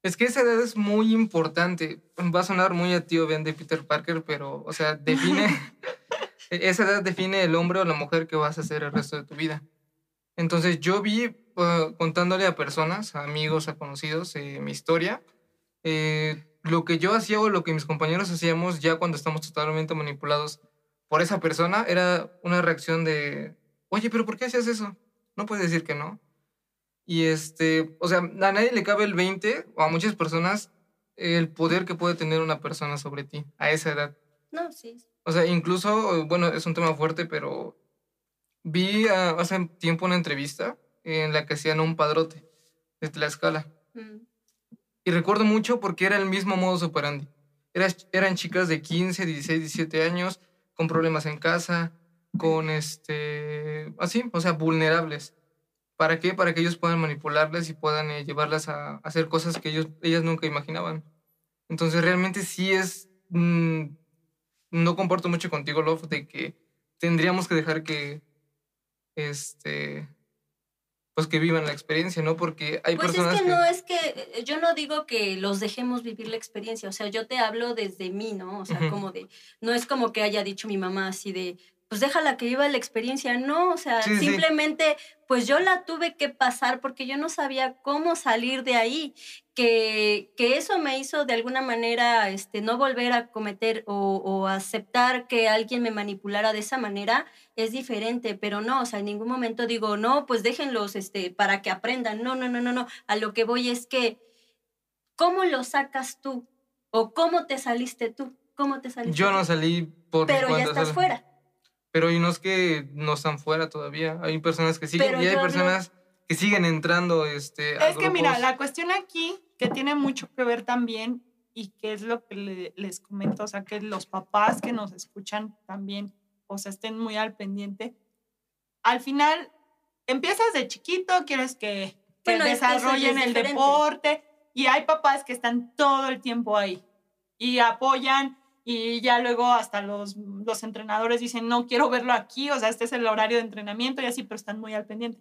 Speaker 3: Es que esa edad es muy importante. Va a sonar muy a tío Ben de Peter Parker, pero, o sea, define, esa edad define el hombre o la mujer que vas a ser el resto de tu vida. Entonces yo vi, uh, contándole a personas, a amigos, a conocidos, eh, mi historia, eh, lo que yo hacía o lo que mis compañeros hacíamos ya cuando estamos totalmente manipulados por esa persona era una reacción de, oye, pero ¿por qué hacías eso? No puedes decir que no. Y este, o sea, a nadie le cabe el 20 o a muchas personas el poder que puede tener una persona sobre ti a esa edad.
Speaker 1: No, sí.
Speaker 3: O sea, incluso, bueno, es un tema fuerte, pero vi hace tiempo una entrevista en la que hacían un padrote de Tlaxcala. Mm. Y recuerdo mucho porque era el mismo modo operandi. Era, eran chicas de 15, 16, 17 años, con problemas en casa, con este, así, o sea, vulnerables. ¿Para qué? Para que ellos puedan manipularlas y puedan eh, llevarlas a, hacer cosas que ellos, ellas nunca imaginaban. Entonces, realmente sí es, mm, no comparto mucho contigo, Love, de que tendríamos que dejar que, este, pues que vivan la experiencia, ¿no? Porque hay
Speaker 1: pues
Speaker 3: personas
Speaker 1: es que, no es que eh, yo no digo que los dejemos vivir la experiencia, o sea, yo te hablo desde mí, ¿no? O sea, como de no es como que haya dicho mi mamá así de pues déjala que viva la experiencia, no, o sea, simplemente pues yo la tuve que pasar porque yo no sabía cómo salir de ahí, que, que eso me hizo de alguna manera este, no volver a cometer o, o, aceptar que alguien me manipulara de esa manera es diferente, pero no, o sea, en ningún momento digo, no, pues déjenlos este, para que aprendan, no, no, no, no, no, a lo que voy es que, ¿cómo lo sacas tú? ¿O cómo te saliste tú? ¿Cómo te saliste?
Speaker 3: Yo no salí por...
Speaker 1: Pero ya estás fuera.
Speaker 3: Pero hay unos que no están fuera todavía. Hay personas que siguen y hay personas que siguen entrando. Este,
Speaker 2: es que mira, la cuestión aquí que tiene mucho que ver también y que es lo que les comento, o sea, que los papás que nos escuchan también, o sea, estén muy al pendiente. Al final, empiezas de chiquito, quieres que, que desarrollen el deporte y hay papás que están todo el tiempo ahí y apoyan y ya luego hasta los, los entrenadores dicen, no quiero verlo aquí, o sea, este es el horario de entrenamiento y así, pero están muy al pendiente.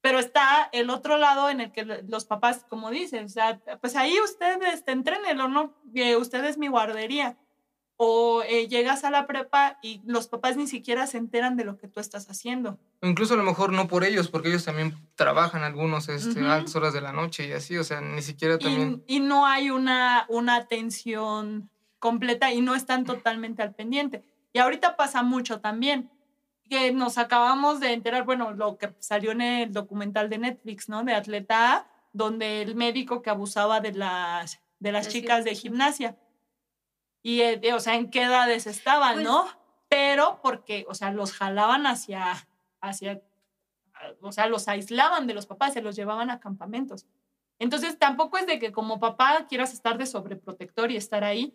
Speaker 2: Pero está el otro lado en el que los papás, como dicen, o sea, pues ahí usted este, entrénelo, ¿no? Eh, usted es mi guardería. O eh, llegas a la prepa y los papás ni siquiera se enteran de lo que tú estás haciendo.
Speaker 3: O incluso a lo mejor no por ellos, porque ellos también trabajan algunos este, a altas horas de la noche y así, o sea, ni siquiera también...
Speaker 2: Y, y no hay una, una atención completa y no están totalmente al pendiente. Y ahorita pasa mucho también, que nos acabamos de enterar, bueno, lo que salió en el documental de Netflix, ¿no? De Atleta A, donde el médico que abusaba de las, de las chicas de gimnasia. Y, eh, o sea, en qué edades estaban, pues ¿no? Pero porque, o sea, los jalaban hacia, hacia, o sea, los aislaban de los papás, se los llevaban a campamentos. Entonces, tampoco es de que como papá quieras estar de sobreprotector y estar ahí,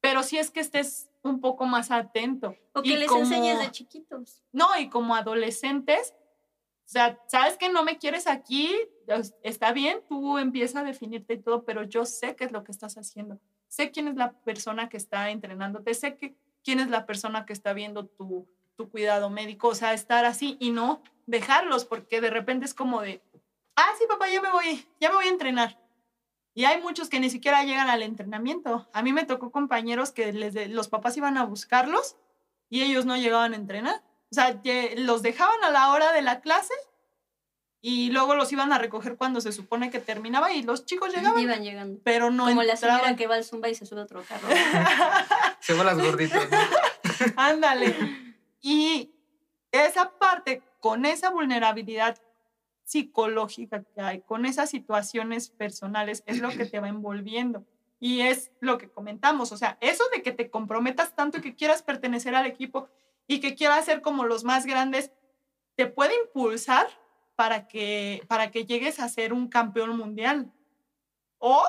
Speaker 2: pero sí es que estés un poco más atento.
Speaker 1: O que les enseñes de chiquitos.
Speaker 2: No, y como adolescentes, o sea, sabes que no me quieres aquí, está bien, tú empieza a definirte y todo, pero yo sé qué es lo que estás haciendo. Sé quién es la persona que está entrenándote, sé que, quién es la persona que está viendo tu, tu cuidado médico, o sea, estar así y no dejarlos, porque de repente es como de, ah, sí, papá, ya me voy, ya me voy a entrenar. Y hay muchos que ni siquiera llegan al entrenamiento. A mí me tocó compañeros que les los papás iban a buscarlos y ellos no llegaban a entrenar. O sea, los dejaban a la hora de la clase y luego los iban a recoger cuando se supone que terminaba y los chicos llegaban.
Speaker 1: Iban llegando.
Speaker 2: Pero no
Speaker 1: Como la señora que va al Zumba y se sube a otro carro.
Speaker 3: se van las gorditas.
Speaker 2: Ándale. Y esa parte, con esa vulnerabilidad psicológica que hay, con esas situaciones personales, es lo que te va envolviendo. Y es lo que comentamos, o sea, eso de que te comprometas tanto que quieras pertenecer al equipo y que quieras ser como los más grandes, te puede impulsar para que, para que llegues a ser un campeón mundial. O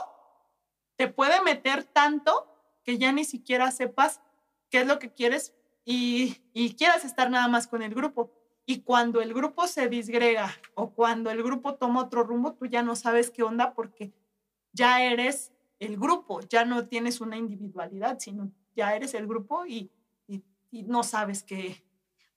Speaker 2: te puede meter tanto que ya ni siquiera sepas qué es lo que quieres y, y quieras estar nada más con el grupo. Y cuando el grupo se disgrega o cuando el grupo toma otro rumbo, tú ya no sabes qué onda porque ya eres el grupo, ya no tienes una individualidad, sino ya eres el grupo y, no sabes qué.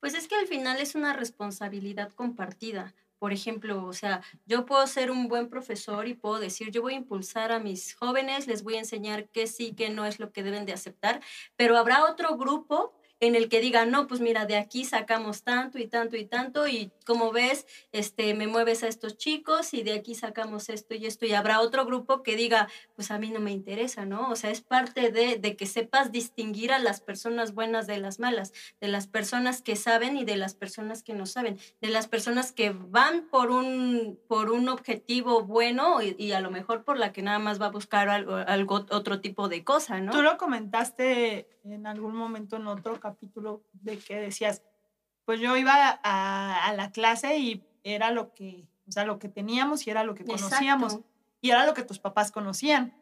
Speaker 1: Pues es que al final es una responsabilidad compartida. Por ejemplo, o sea, yo puedo ser un buen profesor y puedo decir, yo voy a impulsar a mis jóvenes, les voy a enseñar qué sí, qué no es lo que deben de aceptar, pero habrá otro grupo en el que diga, no, pues mira, de aquí sacamos tanto y tanto y tanto y como ves, este, me mueves a estos chicos y de aquí sacamos esto y esto y habrá otro grupo que diga, pues a mí no me interesa, ¿no? O sea, es parte de, de que sepas distinguir a las personas buenas de las malas, de las personas que saben y de las personas que no saben, de las personas que van por un, por un objetivo bueno y, a lo mejor por la que nada más va a buscar algo, algo, otro tipo de cosa, ¿no?
Speaker 2: Tú lo comentaste en algún momento en otro capítulo de que decías, pues yo iba a, a la clase y era lo que, o sea, lo que teníamos y era lo que conocíamos.
Speaker 1: Exacto.
Speaker 2: Y era lo que tus papás conocían.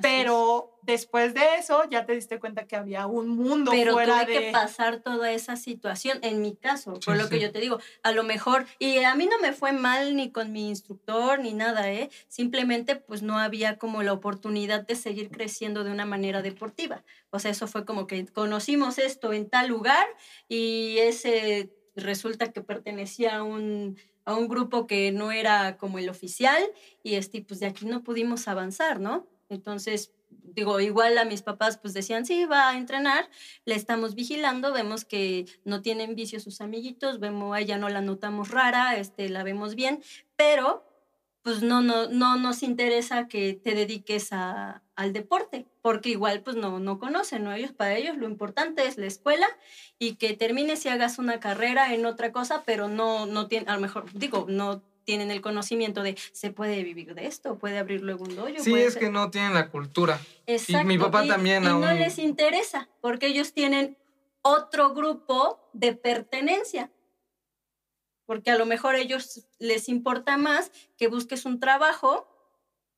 Speaker 2: Pero después de eso ya te diste cuenta que había un mundo
Speaker 1: pero
Speaker 2: fuera
Speaker 1: tuve
Speaker 2: de...
Speaker 1: que pasar toda esa situación, en mi caso, por
Speaker 3: Sí,
Speaker 1: lo que
Speaker 3: sí.
Speaker 1: yo te digo, a lo mejor, y a mí no me fue mal ni con mi instructor ni nada, ¿eh? Simplemente pues no había como la oportunidad de seguir creciendo de una manera deportiva. O sea, eso fue como que conocimos esto en tal lugar y ese resulta que pertenecía a un a un grupo que no era como el oficial y este pues de aquí no pudimos avanzar, ¿no? Entonces, digo, igual a mis papás pues decían, sí, va a entrenar, la estamos vigilando, vemos que no tienen vicio sus amiguitos, vemos a ella no la notamos rara, este, la vemos bien, pero pues no, no, no nos interesa que te dediques a, al deporte, porque igual pues no, no conocen, ¿no? Ellos, para ellos lo importante es la escuela y que termines y hagas una carrera en otra cosa, pero no, no tienen, a lo mejor, digo, no tienen el conocimiento de se puede vivir de esto, puede abrir luego un dojo.
Speaker 3: Sí, es
Speaker 1: ser-
Speaker 3: que no tienen la cultura.
Speaker 1: Exacto.
Speaker 3: mi papá también
Speaker 1: Y no
Speaker 3: aún-
Speaker 1: les interesa, porque ellos tienen otro grupo de pertenencia. Porque a lo mejor a ellos les importa más que busques un trabajo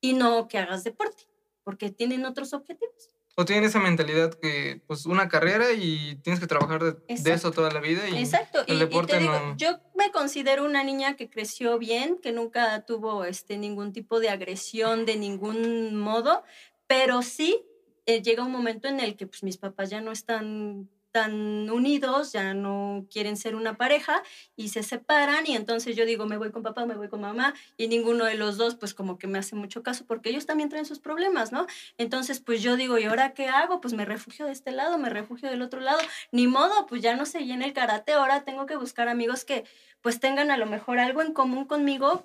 Speaker 1: y no que hagas deporte, porque tienen otros objetivos.
Speaker 3: O tienen esa mentalidad que, pues, una carrera y tienes que trabajar de, eso toda la vida. Y
Speaker 1: Exacto.
Speaker 3: el
Speaker 1: y, y
Speaker 3: deporte
Speaker 1: te digo,
Speaker 3: no.
Speaker 1: yo me considero una niña que creció bien, que nunca tuvo este, ningún tipo de agresión de ningún modo, pero sí eh, llega un momento en el que pues, mis papás ya no están tan unidos, ya no quieren ser una pareja y se separan y entonces yo digo, me voy con papá, me voy con mamá y ninguno de los dos pues como que me hace mucho caso porque ellos también traen sus problemas, ¿no? Entonces pues yo digo, ¿y ahora qué hago? Pues me refugio de este lado, me refugio del otro lado, ni modo, pues ya no seguí en el karate, ahora tengo que buscar amigos que pues tengan a lo mejor algo en común conmigo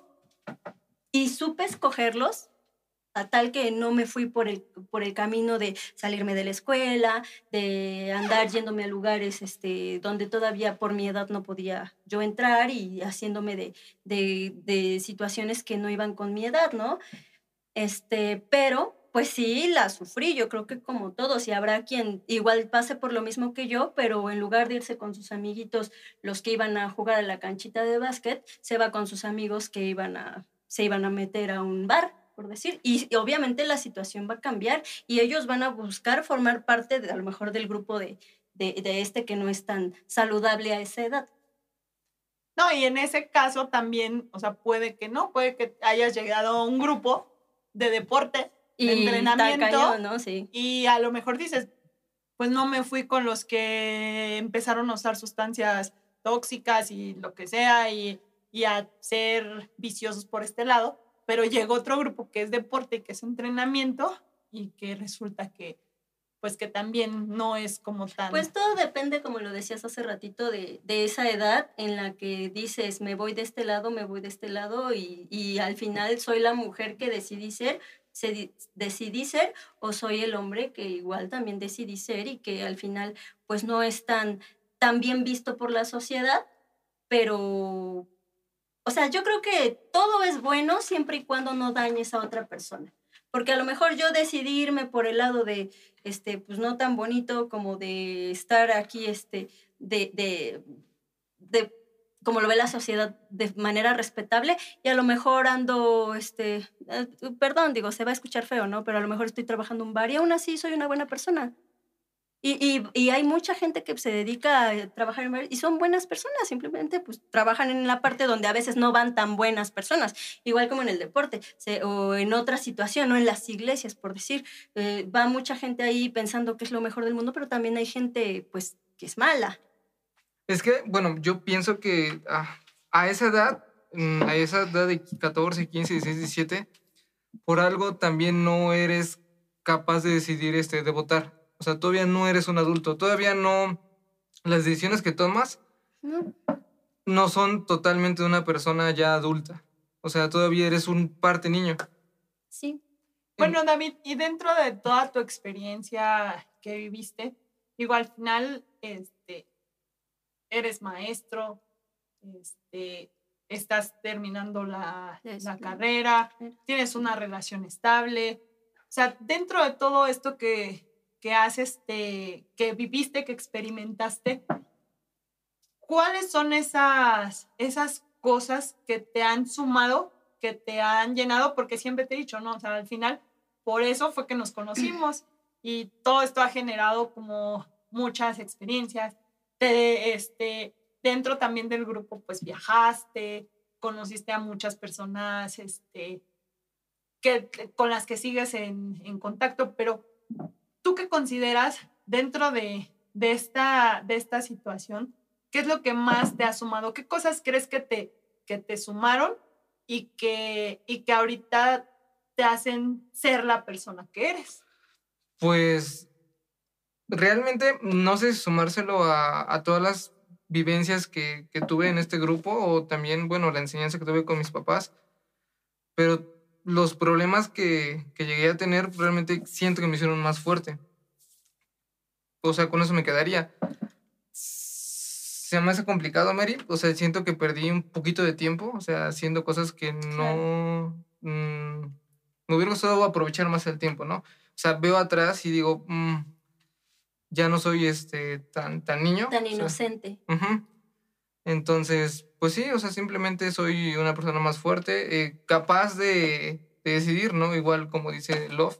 Speaker 1: y supe escogerlos tal que no me fui por el, por el camino de salirme de la escuela, de andar yéndome a lugares este, donde todavía por mi edad no podía yo entrar y haciéndome de, de, de situaciones que no iban con mi edad, ¿no? Este, pero pues sí, la sufrí, yo creo que como todos, y habrá quien igual pase por lo mismo que yo, pero en lugar de irse con sus amiguitos, los que iban a jugar a la canchita de básquet, se va con sus amigos que iban a, se iban a meter a un bar, por decir, y, y obviamente la situación va a cambiar y ellos van a buscar formar parte de, a lo mejor del grupo de, de, de este que no es tan saludable a esa edad.
Speaker 2: No, y en ese caso también, o sea, puede que no, puede que hayas llegado a un grupo de deporte
Speaker 1: Y
Speaker 2: de entrenamiento
Speaker 1: cañón, ¿no? Sí.
Speaker 2: y a lo mejor dices, pues no me fui con los que empezaron a usar sustancias tóxicas y lo que sea y, y a ser viciosos por este lado, pero llegó otro grupo que es deporte, que es entrenamiento y que resulta que pues que también no es como tan...
Speaker 1: Pues todo depende, como lo decías hace ratito, de, de esa edad en la que dices, me voy de este lado, me voy de este lado, y, y al final soy la mujer que decidí ser, decidí ser, o soy el hombre que igual también decidí ser y que al final pues no es tan, tan bien visto por la sociedad, pero, o sea, yo creo que todo es bueno siempre y cuando no dañes a otra persona. Porque a lo mejor yo decidí irme por el lado de, este, pues no tan bonito como de estar aquí, este, de, de, de, como lo ve la sociedad, de manera respetable, y a lo mejor ando, este, eh, perdón, digo, se va a escuchar feo, ¿no? Pero a lo mejor estoy trabajando un bar y aún así soy una buena persona. Y, hay mucha gente que se dedica a trabajar en y son buenas personas, simplemente pues trabajan en la parte donde a veces no van tan buenas personas, igual como en el deporte o en otra situación, o en las iglesias, por decir. Eh, va mucha gente ahí pensando que es lo mejor del mundo, pero también hay gente pues que es mala.
Speaker 3: Es que, bueno, yo pienso que ah, a esa edad, mm, a esa edad de 14, 15, 16, 17, por algo también no eres capaz de decidir este, de votar o sea, todavía no eres un adulto, todavía no, las decisiones que tomas no, son totalmente de una persona ya adulta. O sea, todavía eres un parte niño.
Speaker 1: Sí.
Speaker 2: Bueno, David, y dentro de toda tu experiencia que viviste, digo, al final, este, eres maestro, este, estás terminando la, la carrera, tienes una relación estable. O sea, dentro de todo esto que, que haces, este, que viviste, que experimentaste, ¿cuáles son esas, esas cosas que te han sumado, que te han llenado? Porque siempre te he dicho, ¿no? O sea, al final, por eso fue que nos conocimos y todo esto ha generado como muchas experiencias. Te, este, dentro también del grupo, pues viajaste, conociste a muchas personas este, que, con las que sigues en, en contacto, pero ¿Tú qué consideras dentro de, esta, de esta situación? ¿Qué es lo que más te ha sumado? ¿Qué cosas crees que te, que te sumaron y que, y que ahorita te hacen ser la persona que eres?
Speaker 3: Pues realmente no sé sumárselo a, todas las vivencias que, que, tuve en este grupo o también, bueno, la enseñanza que tuve con mis papás, pero los problemas que, que, llegué a tener realmente siento que me hicieron más fuerte. O sea, con eso me quedaría. Se me hace complicado, Mary. O sea, siento que perdí un poquito de tiempo, o sea, haciendo cosas que no... Mm, me hubiera gustado aprovechar más el tiempo, ¿no? O sea, veo atrás y digo, mm, ya no soy este, tan, tan niño.
Speaker 1: Tan inocente.
Speaker 3: Entonces, pues sí, o sea, simplemente soy una persona más fuerte, eh, capaz de, decidir, ¿no? Igual como dice Love,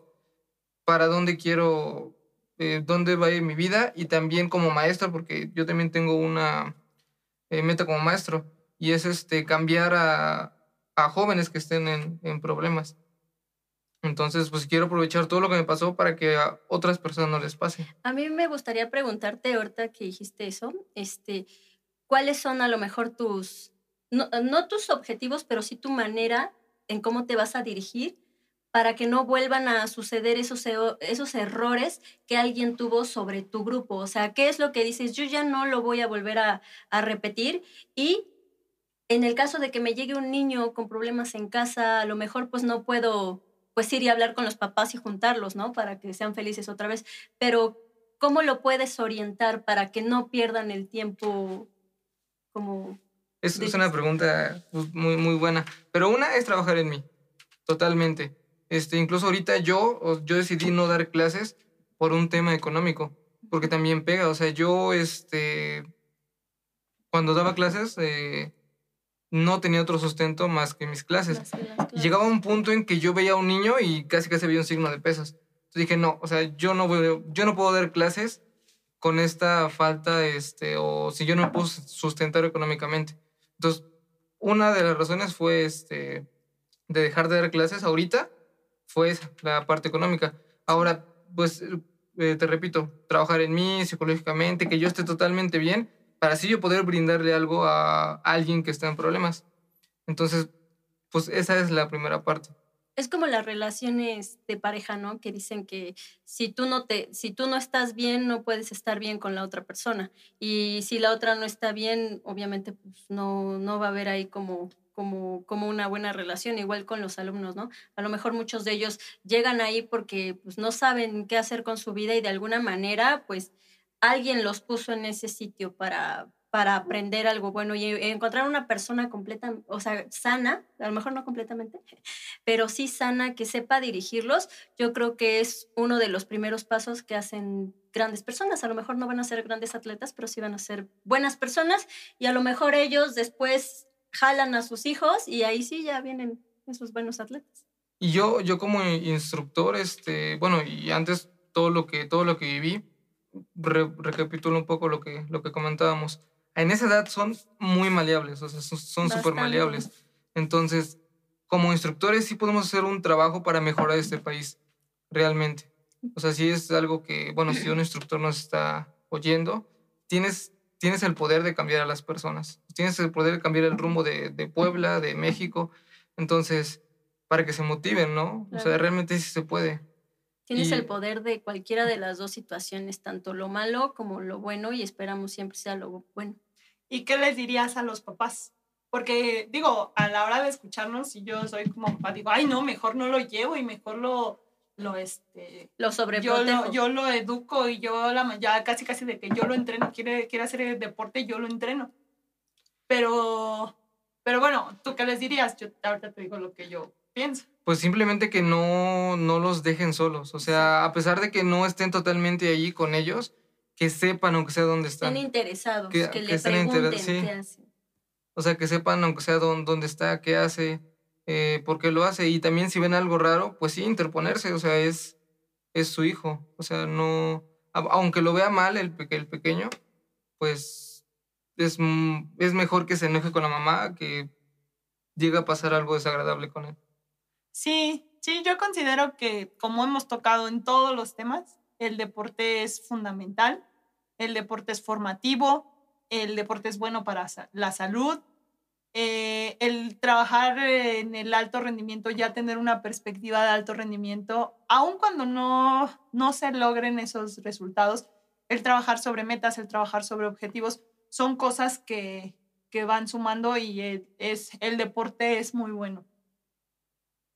Speaker 3: para dónde quiero, eh, dónde va a ir mi vida y también como maestro, porque yo también tengo una eh, meta como maestro y es este, cambiar a, a jóvenes que estén en, en, problemas. Entonces, pues quiero aprovechar todo lo que me pasó para que a otras personas no les pase.
Speaker 1: A mí me gustaría preguntarte, ahorita que dijiste eso, este, cuáles son a lo mejor tus, no, tus objetivos, pero sí tu manera en cómo te vas a dirigir para que no vuelvan a suceder esos, esos errores que alguien tuvo sobre tu grupo. O sea, ¿qué es lo que dices? Yo ya no lo voy a volver a, a repetir y en el caso de que me llegue un niño con problemas en casa, a lo mejor pues no puedo pues ir y hablar con los papás y juntarlos, ¿no? Para que sean felices otra vez. Pero, ¿cómo lo puedes orientar para que no pierdan el tiempo
Speaker 3: es, es una pregunta pues, muy, muy buena. Pero una es trabajar en mí, totalmente. Este, incluso ahorita yo, yo decidí no dar clases por un tema económico, porque también pega. O sea, yo, este, cuando daba clases, eh, no tenía otro sustento más que mis clases. Y llegaba un punto en que yo veía a un niño y casi casi veía un signo de pesos. Entonces dije, no, o sea, yo no, voy, yo no puedo dar clases con esta falta, este, o si yo no puedo sustentar económicamente. Entonces, una de las razones fue este, de dejar de dar clases ahorita, fue la parte económica. Ahora, pues, eh, te repito, trabajar en mí psicológicamente, que yo esté totalmente bien, para así yo poder brindarle algo a alguien que está en problemas. Entonces, pues esa es la primera parte
Speaker 1: es como las relaciones de pareja, ¿no? Que dicen que si tú no te, si tú no estás bien, no puedes estar bien con la otra persona. Y si la otra no está bien, obviamente, pues no, no va a haber ahí como, como, como una buena relación, igual con los alumnos, ¿no? A lo mejor muchos de ellos llegan ahí porque pues, no saben qué hacer con su vida y de alguna manera, pues alguien los puso en ese sitio para, para aprender algo bueno y encontrar una persona completa, o sea, sana, a lo mejor no completamente, pero sí sana, que sepa dirigirlos, yo creo que es uno de los primeros pasos que hacen grandes personas. A lo mejor no van a ser grandes atletas, pero sí van a ser buenas personas y a lo mejor ellos después jalan a sus hijos y ahí sí ya vienen esos buenos atletas.
Speaker 3: Y yo, yo como instructor, este, bueno, y antes todo lo que, todo lo que viví, recapitulo un poco lo que, lo que comentábamos. En esa edad son muy maleables, o sea, son súper maleables. Entonces, como instructores sí podemos hacer un trabajo para mejorar este país, realmente. O sea, si es algo que, bueno, si un instructor nos está oyendo, tienes, tienes el poder de cambiar a las personas, tienes el poder de cambiar el rumbo de, de Puebla, de México. Entonces, para que se motiven, ¿no? O sea, realmente sí se puede.
Speaker 1: Tienes el poder de cualquiera de las dos situaciones, tanto lo malo como lo bueno, y esperamos siempre sea lo bueno.
Speaker 2: ¿Y qué les dirías a los papás? Porque digo, a la hora de escucharnos, si yo soy como papá, digo, ay, no, mejor no lo llevo y mejor lo, lo, este...
Speaker 1: Lo
Speaker 2: yo lo, yo lo educo y yo la, ya casi casi de que yo lo entreno, quiere, quiere hacer el deporte, yo lo entreno. Pero, pero bueno, ¿tú qué les dirías? Yo ahorita te digo lo que yo pienso.
Speaker 3: Pues simplemente que no, no los dejen solos. O sea, a pesar de que no estén totalmente allí con ellos, que sepan aunque sea dónde están.
Speaker 1: Estén interesados, que, que, le pregunten qué hace.
Speaker 3: O sea, que sepan aunque sea dónde, dónde está, qué hace, eh, por qué lo hace. Y también si ven algo raro, pues sí, interponerse. O sea, es, es su hijo. O sea, no... Aunque lo vea mal el, el pequeño, pues es, es mejor que se enoje con la mamá que llegue a pasar algo desagradable con él.
Speaker 2: Sí, sí, yo considero que como hemos tocado en todos los temas, el deporte es fundamental, el deporte es formativo, el deporte es bueno para la salud, eh, el trabajar en el alto rendimiento, ya tener una perspectiva de alto rendimiento, aun cuando no, no se logren esos resultados, el trabajar sobre metas, el trabajar sobre objetivos, son cosas que, que van sumando y es, el deporte es muy bueno.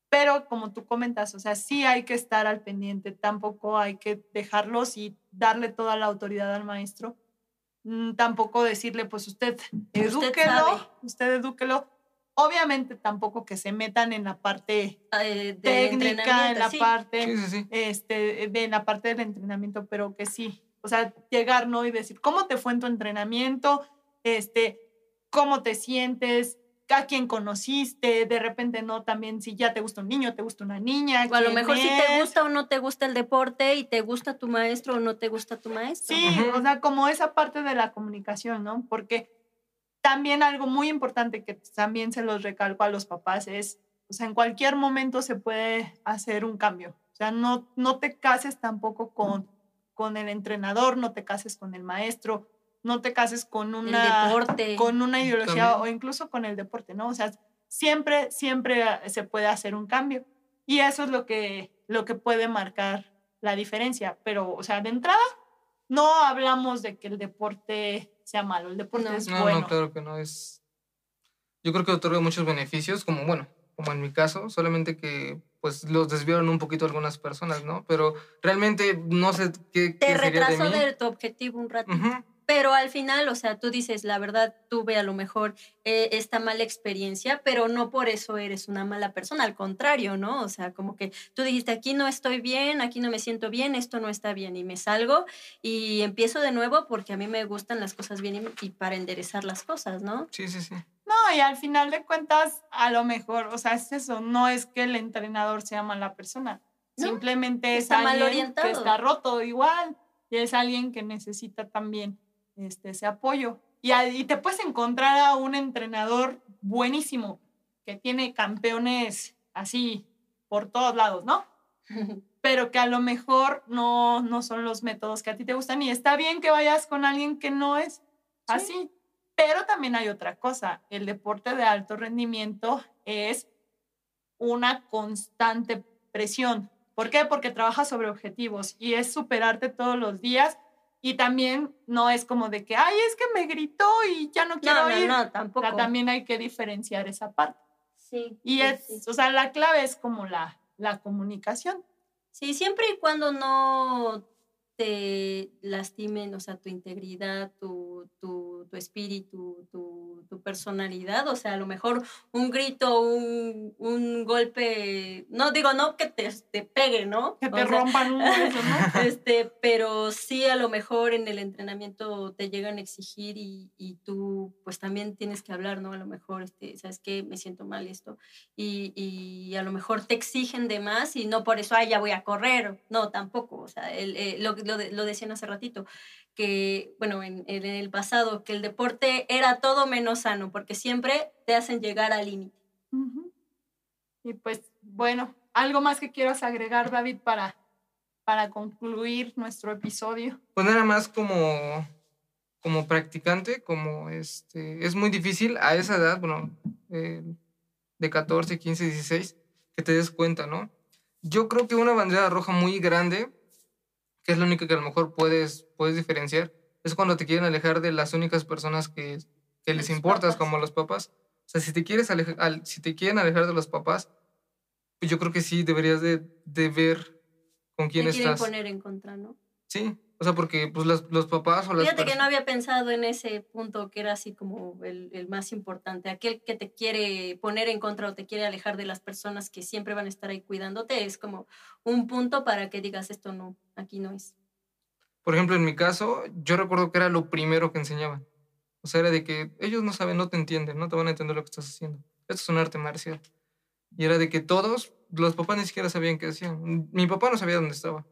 Speaker 2: Pero como tú comentas, o sea, sí hay que estar al pendiente, tampoco hay que dejarlos y darle toda la autoridad al maestro. Mm, tampoco decirle, pues usted edúquelo, usted, edúquelo. Obviamente tampoco que se metan en la parte ah, técnica, en la parte, Este, de la parte del entrenamiento, pero que sí, o sea, llegar, ¿no? Y decir, ¿cómo te fue en tu entrenamiento? Este, ¿cómo te sientes? A quién conociste, de repente no, también si ya te gusta un niño, te gusta una niña.
Speaker 1: O a lo mejor si te gusta o no te gusta el deporte y te gusta tu maestro o no te gusta tu maestro.
Speaker 2: Sí, o sea, como esa parte de la comunicación, ¿no? Porque también algo muy importante que también se los recalco a los papás es, o sea, en cualquier momento se puede hacer un cambio. O sea, no, no te cases tampoco con, con el entrenador, no te cases con el maestro no te cases con una, con una ideología o incluso con el deporte, ¿no? O sea, siempre, siempre se puede hacer un cambio. Y eso es lo que, lo que puede marcar la diferencia. Pero, o sea, de entrada, no hablamos de que el deporte sea malo, el deporte es bueno.
Speaker 3: No, claro que no es. Yo creo que otorga muchos beneficios, como bueno, como en mi caso, solamente que pues los desviaron un poquito algunas personas, ¿no? Pero realmente no sé qué.
Speaker 1: Te retrasó de, tu objetivo un rato. Pero al final, o sea, tú dices, la verdad, tuve a lo mejor eh, esta mala experiencia, pero no por eso eres una mala persona, al contrario, ¿no? O sea, como que tú dijiste, aquí no estoy bien, aquí no me siento bien, esto no está bien, y me salgo y empiezo de nuevo porque a mí me gustan las cosas bien y, para enderezar las cosas, ¿no?
Speaker 3: Sí, sí, sí.
Speaker 2: No, y al final de cuentas, a lo mejor, o sea, es eso, no es que el entrenador sea mala persona, simplemente es alguien que está roto igual y es alguien que necesita también este, ese apoyo. Y, ahí te puedes encontrar a un entrenador buenísimo que tiene campeones así por todos lados, ¿no? Pero que a lo mejor no, no son los métodos que a ti te gustan y está bien que vayas con alguien que no es así. Pero también hay otra cosa, el deporte de alto rendimiento es una constante presión. ¿Por qué? Porque trabajas sobre objetivos y es superarte todos los días y también no es como de que, ay, es que me gritó y ya no quiero ir. No, no, tampoco. también hay que diferenciar esa parte.
Speaker 1: Sí.
Speaker 2: Y es, o sea, la clave es como la, la comunicación.
Speaker 1: Sí, siempre y cuando no te lastimen, o sea, tu integridad, tu, tu, tu espíritu, tu, tu, personalidad, o sea, a lo mejor un grito, un, un golpe, no digo, no que te, te pegue, ¿no?
Speaker 2: Que te rompan un hueso, ¿no?
Speaker 1: Este, pero sí a lo mejor en el entrenamiento te llegan a exigir y, y tú pues también tienes que hablar, ¿no? A lo mejor, este, ¿sabes qué? Me siento mal esto. Y, y a lo mejor te exigen de más y no por eso, ay, ya voy a correr. No, tampoco, o sea, el, lo, lo, lo decían hace ratito, que, bueno, en, en, el pasado, que el deporte era todo menos sano, porque siempre te hacen llegar al límite.
Speaker 2: Y pues, bueno, ¿algo más que quieras agregar, David, para, para concluir nuestro episodio?
Speaker 3: Pues nada más como, como practicante, como este, es muy difícil a esa edad, bueno, eh, de 14, 15, 16, que te des cuenta, ¿no? Yo creo que una bandera roja muy grande, que es la única que a lo mejor puedes, puedes diferenciar, es cuando te quieren alejar de las únicas personas que, que les importas, como los papás. O sea, si te, quieres alejar, si te quieren alejar de los papás, pues yo creo que sí deberías de, de ver con quién te estás.
Speaker 1: poner en contra, ¿no?
Speaker 3: Sí, o sea, porque pues los, los papás o las
Speaker 1: Fíjate que no había pensado en ese punto que era así como el, el, más importante. Aquel que te quiere poner en contra o te quiere alejar de las personas que siempre van a estar ahí cuidándote es como un punto para que digas esto no, aquí no es.
Speaker 3: Por ejemplo, en mi caso, yo recuerdo que era lo primero que enseñaban. O sea, era de que ellos no saben, no te entienden, no te van a entender lo que estás haciendo. Esto es un arte marcial. Y era de que todos, los papás ni siquiera sabían qué hacían. Mi papá no sabía dónde estaba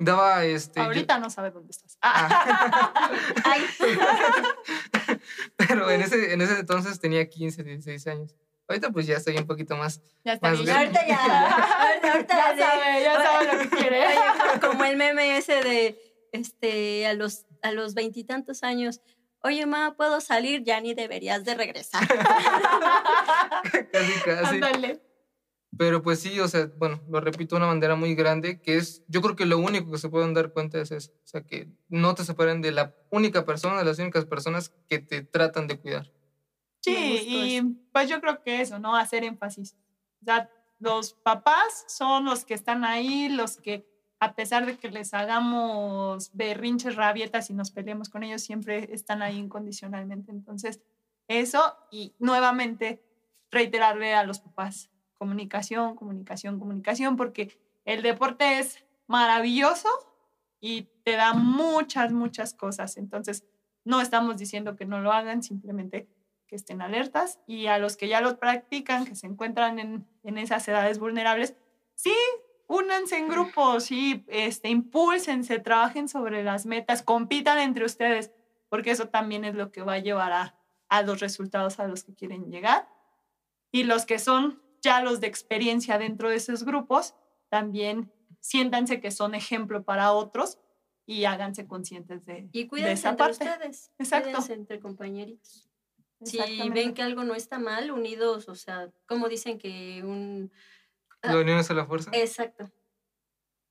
Speaker 3: daba este.
Speaker 2: Ahorita no sabe dónde estás. Ah.
Speaker 3: Pero en ese, en ese entonces tenía 15, 16 años. Ahorita pues ya estoy un poquito más.
Speaker 2: Ya está
Speaker 1: bien. Ahorita ya. Ahorita,
Speaker 2: ya sabe, ya sabe lo que quiere.
Speaker 1: como el meme ese de este a los a los veintitantos años. Oye, ma, ¿puedo salir? Ya ni deberías de regresar.
Speaker 3: casi, casi.
Speaker 2: Ándale.
Speaker 3: Pero pues sí, o sea, bueno, lo repito, una bandera muy grande que es, yo creo que lo único que se pueden dar cuenta es eso, o sea, que no te separen de la única persona, de las únicas personas que te tratan de cuidar.
Speaker 2: Sí, y pues yo creo que eso, ¿no? Hacer énfasis. O sea, los papás son los que están ahí, los que a pesar de que les hagamos berrinches, rabietas y nos peleemos con ellos, siempre están ahí incondicionalmente. Entonces, eso y nuevamente reiterarle a los papás, comunicación, comunicación, comunicación, porque el deporte es maravilloso y te da muchas, muchas cosas. Entonces, no estamos diciendo que no lo hagan, simplemente que estén alertas y a los que ya lo practican, que se encuentran en, en esas edades vulnerables, sí, únanse en grupos, sí, este, impúlsense, trabajen sobre las metas, compitan entre ustedes, porque eso también es lo que va a llevar a, a los resultados a los que quieren llegar. Y los que son ya los de experiencia dentro de esos grupos también siéntanse que son ejemplo para otros y háganse conscientes de,
Speaker 1: y cuídense
Speaker 2: de esa
Speaker 1: entre
Speaker 2: parte.
Speaker 1: ustedes.
Speaker 2: Exacto.
Speaker 1: Cuídense entre compañeritos. Si ven que algo no está mal, unidos, o sea, como dicen que un...
Speaker 3: La unión es la fuerza.
Speaker 1: Exacto.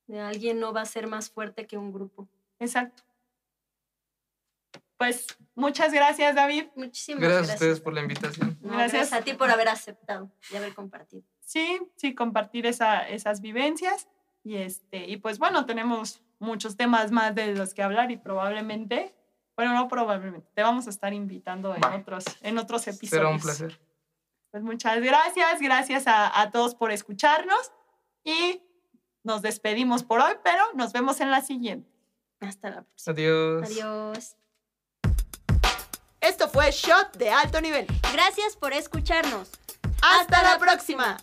Speaker 1: De alguien no va a ser más fuerte que un grupo.
Speaker 2: Exacto. Pues muchas gracias, David.
Speaker 1: Muchísimas
Speaker 3: Gracias,
Speaker 1: gracias.
Speaker 3: a ustedes por la invitación.
Speaker 1: No,
Speaker 2: Gracias.
Speaker 1: gracias a ti por haber aceptado y haber compartido.
Speaker 2: Sí, sí, compartir esa, esas vivencias. Y, este, y pues bueno, tenemos muchos temas más de los que hablar y probablemente, bueno, no probablemente, te vamos a estar invitando en
Speaker 3: Va.
Speaker 2: otros, en otros episodios.
Speaker 3: Será un placer.
Speaker 2: Pues muchas gracias, gracias a, a todos por escucharnos y nos despedimos por hoy, pero nos vemos en la siguiente.
Speaker 1: Hasta la próxima.
Speaker 3: Adiós.
Speaker 1: Adiós.
Speaker 2: Esto fue Shot de alto nivel.
Speaker 1: Gracias por escucharnos.
Speaker 2: Hasta la próxima.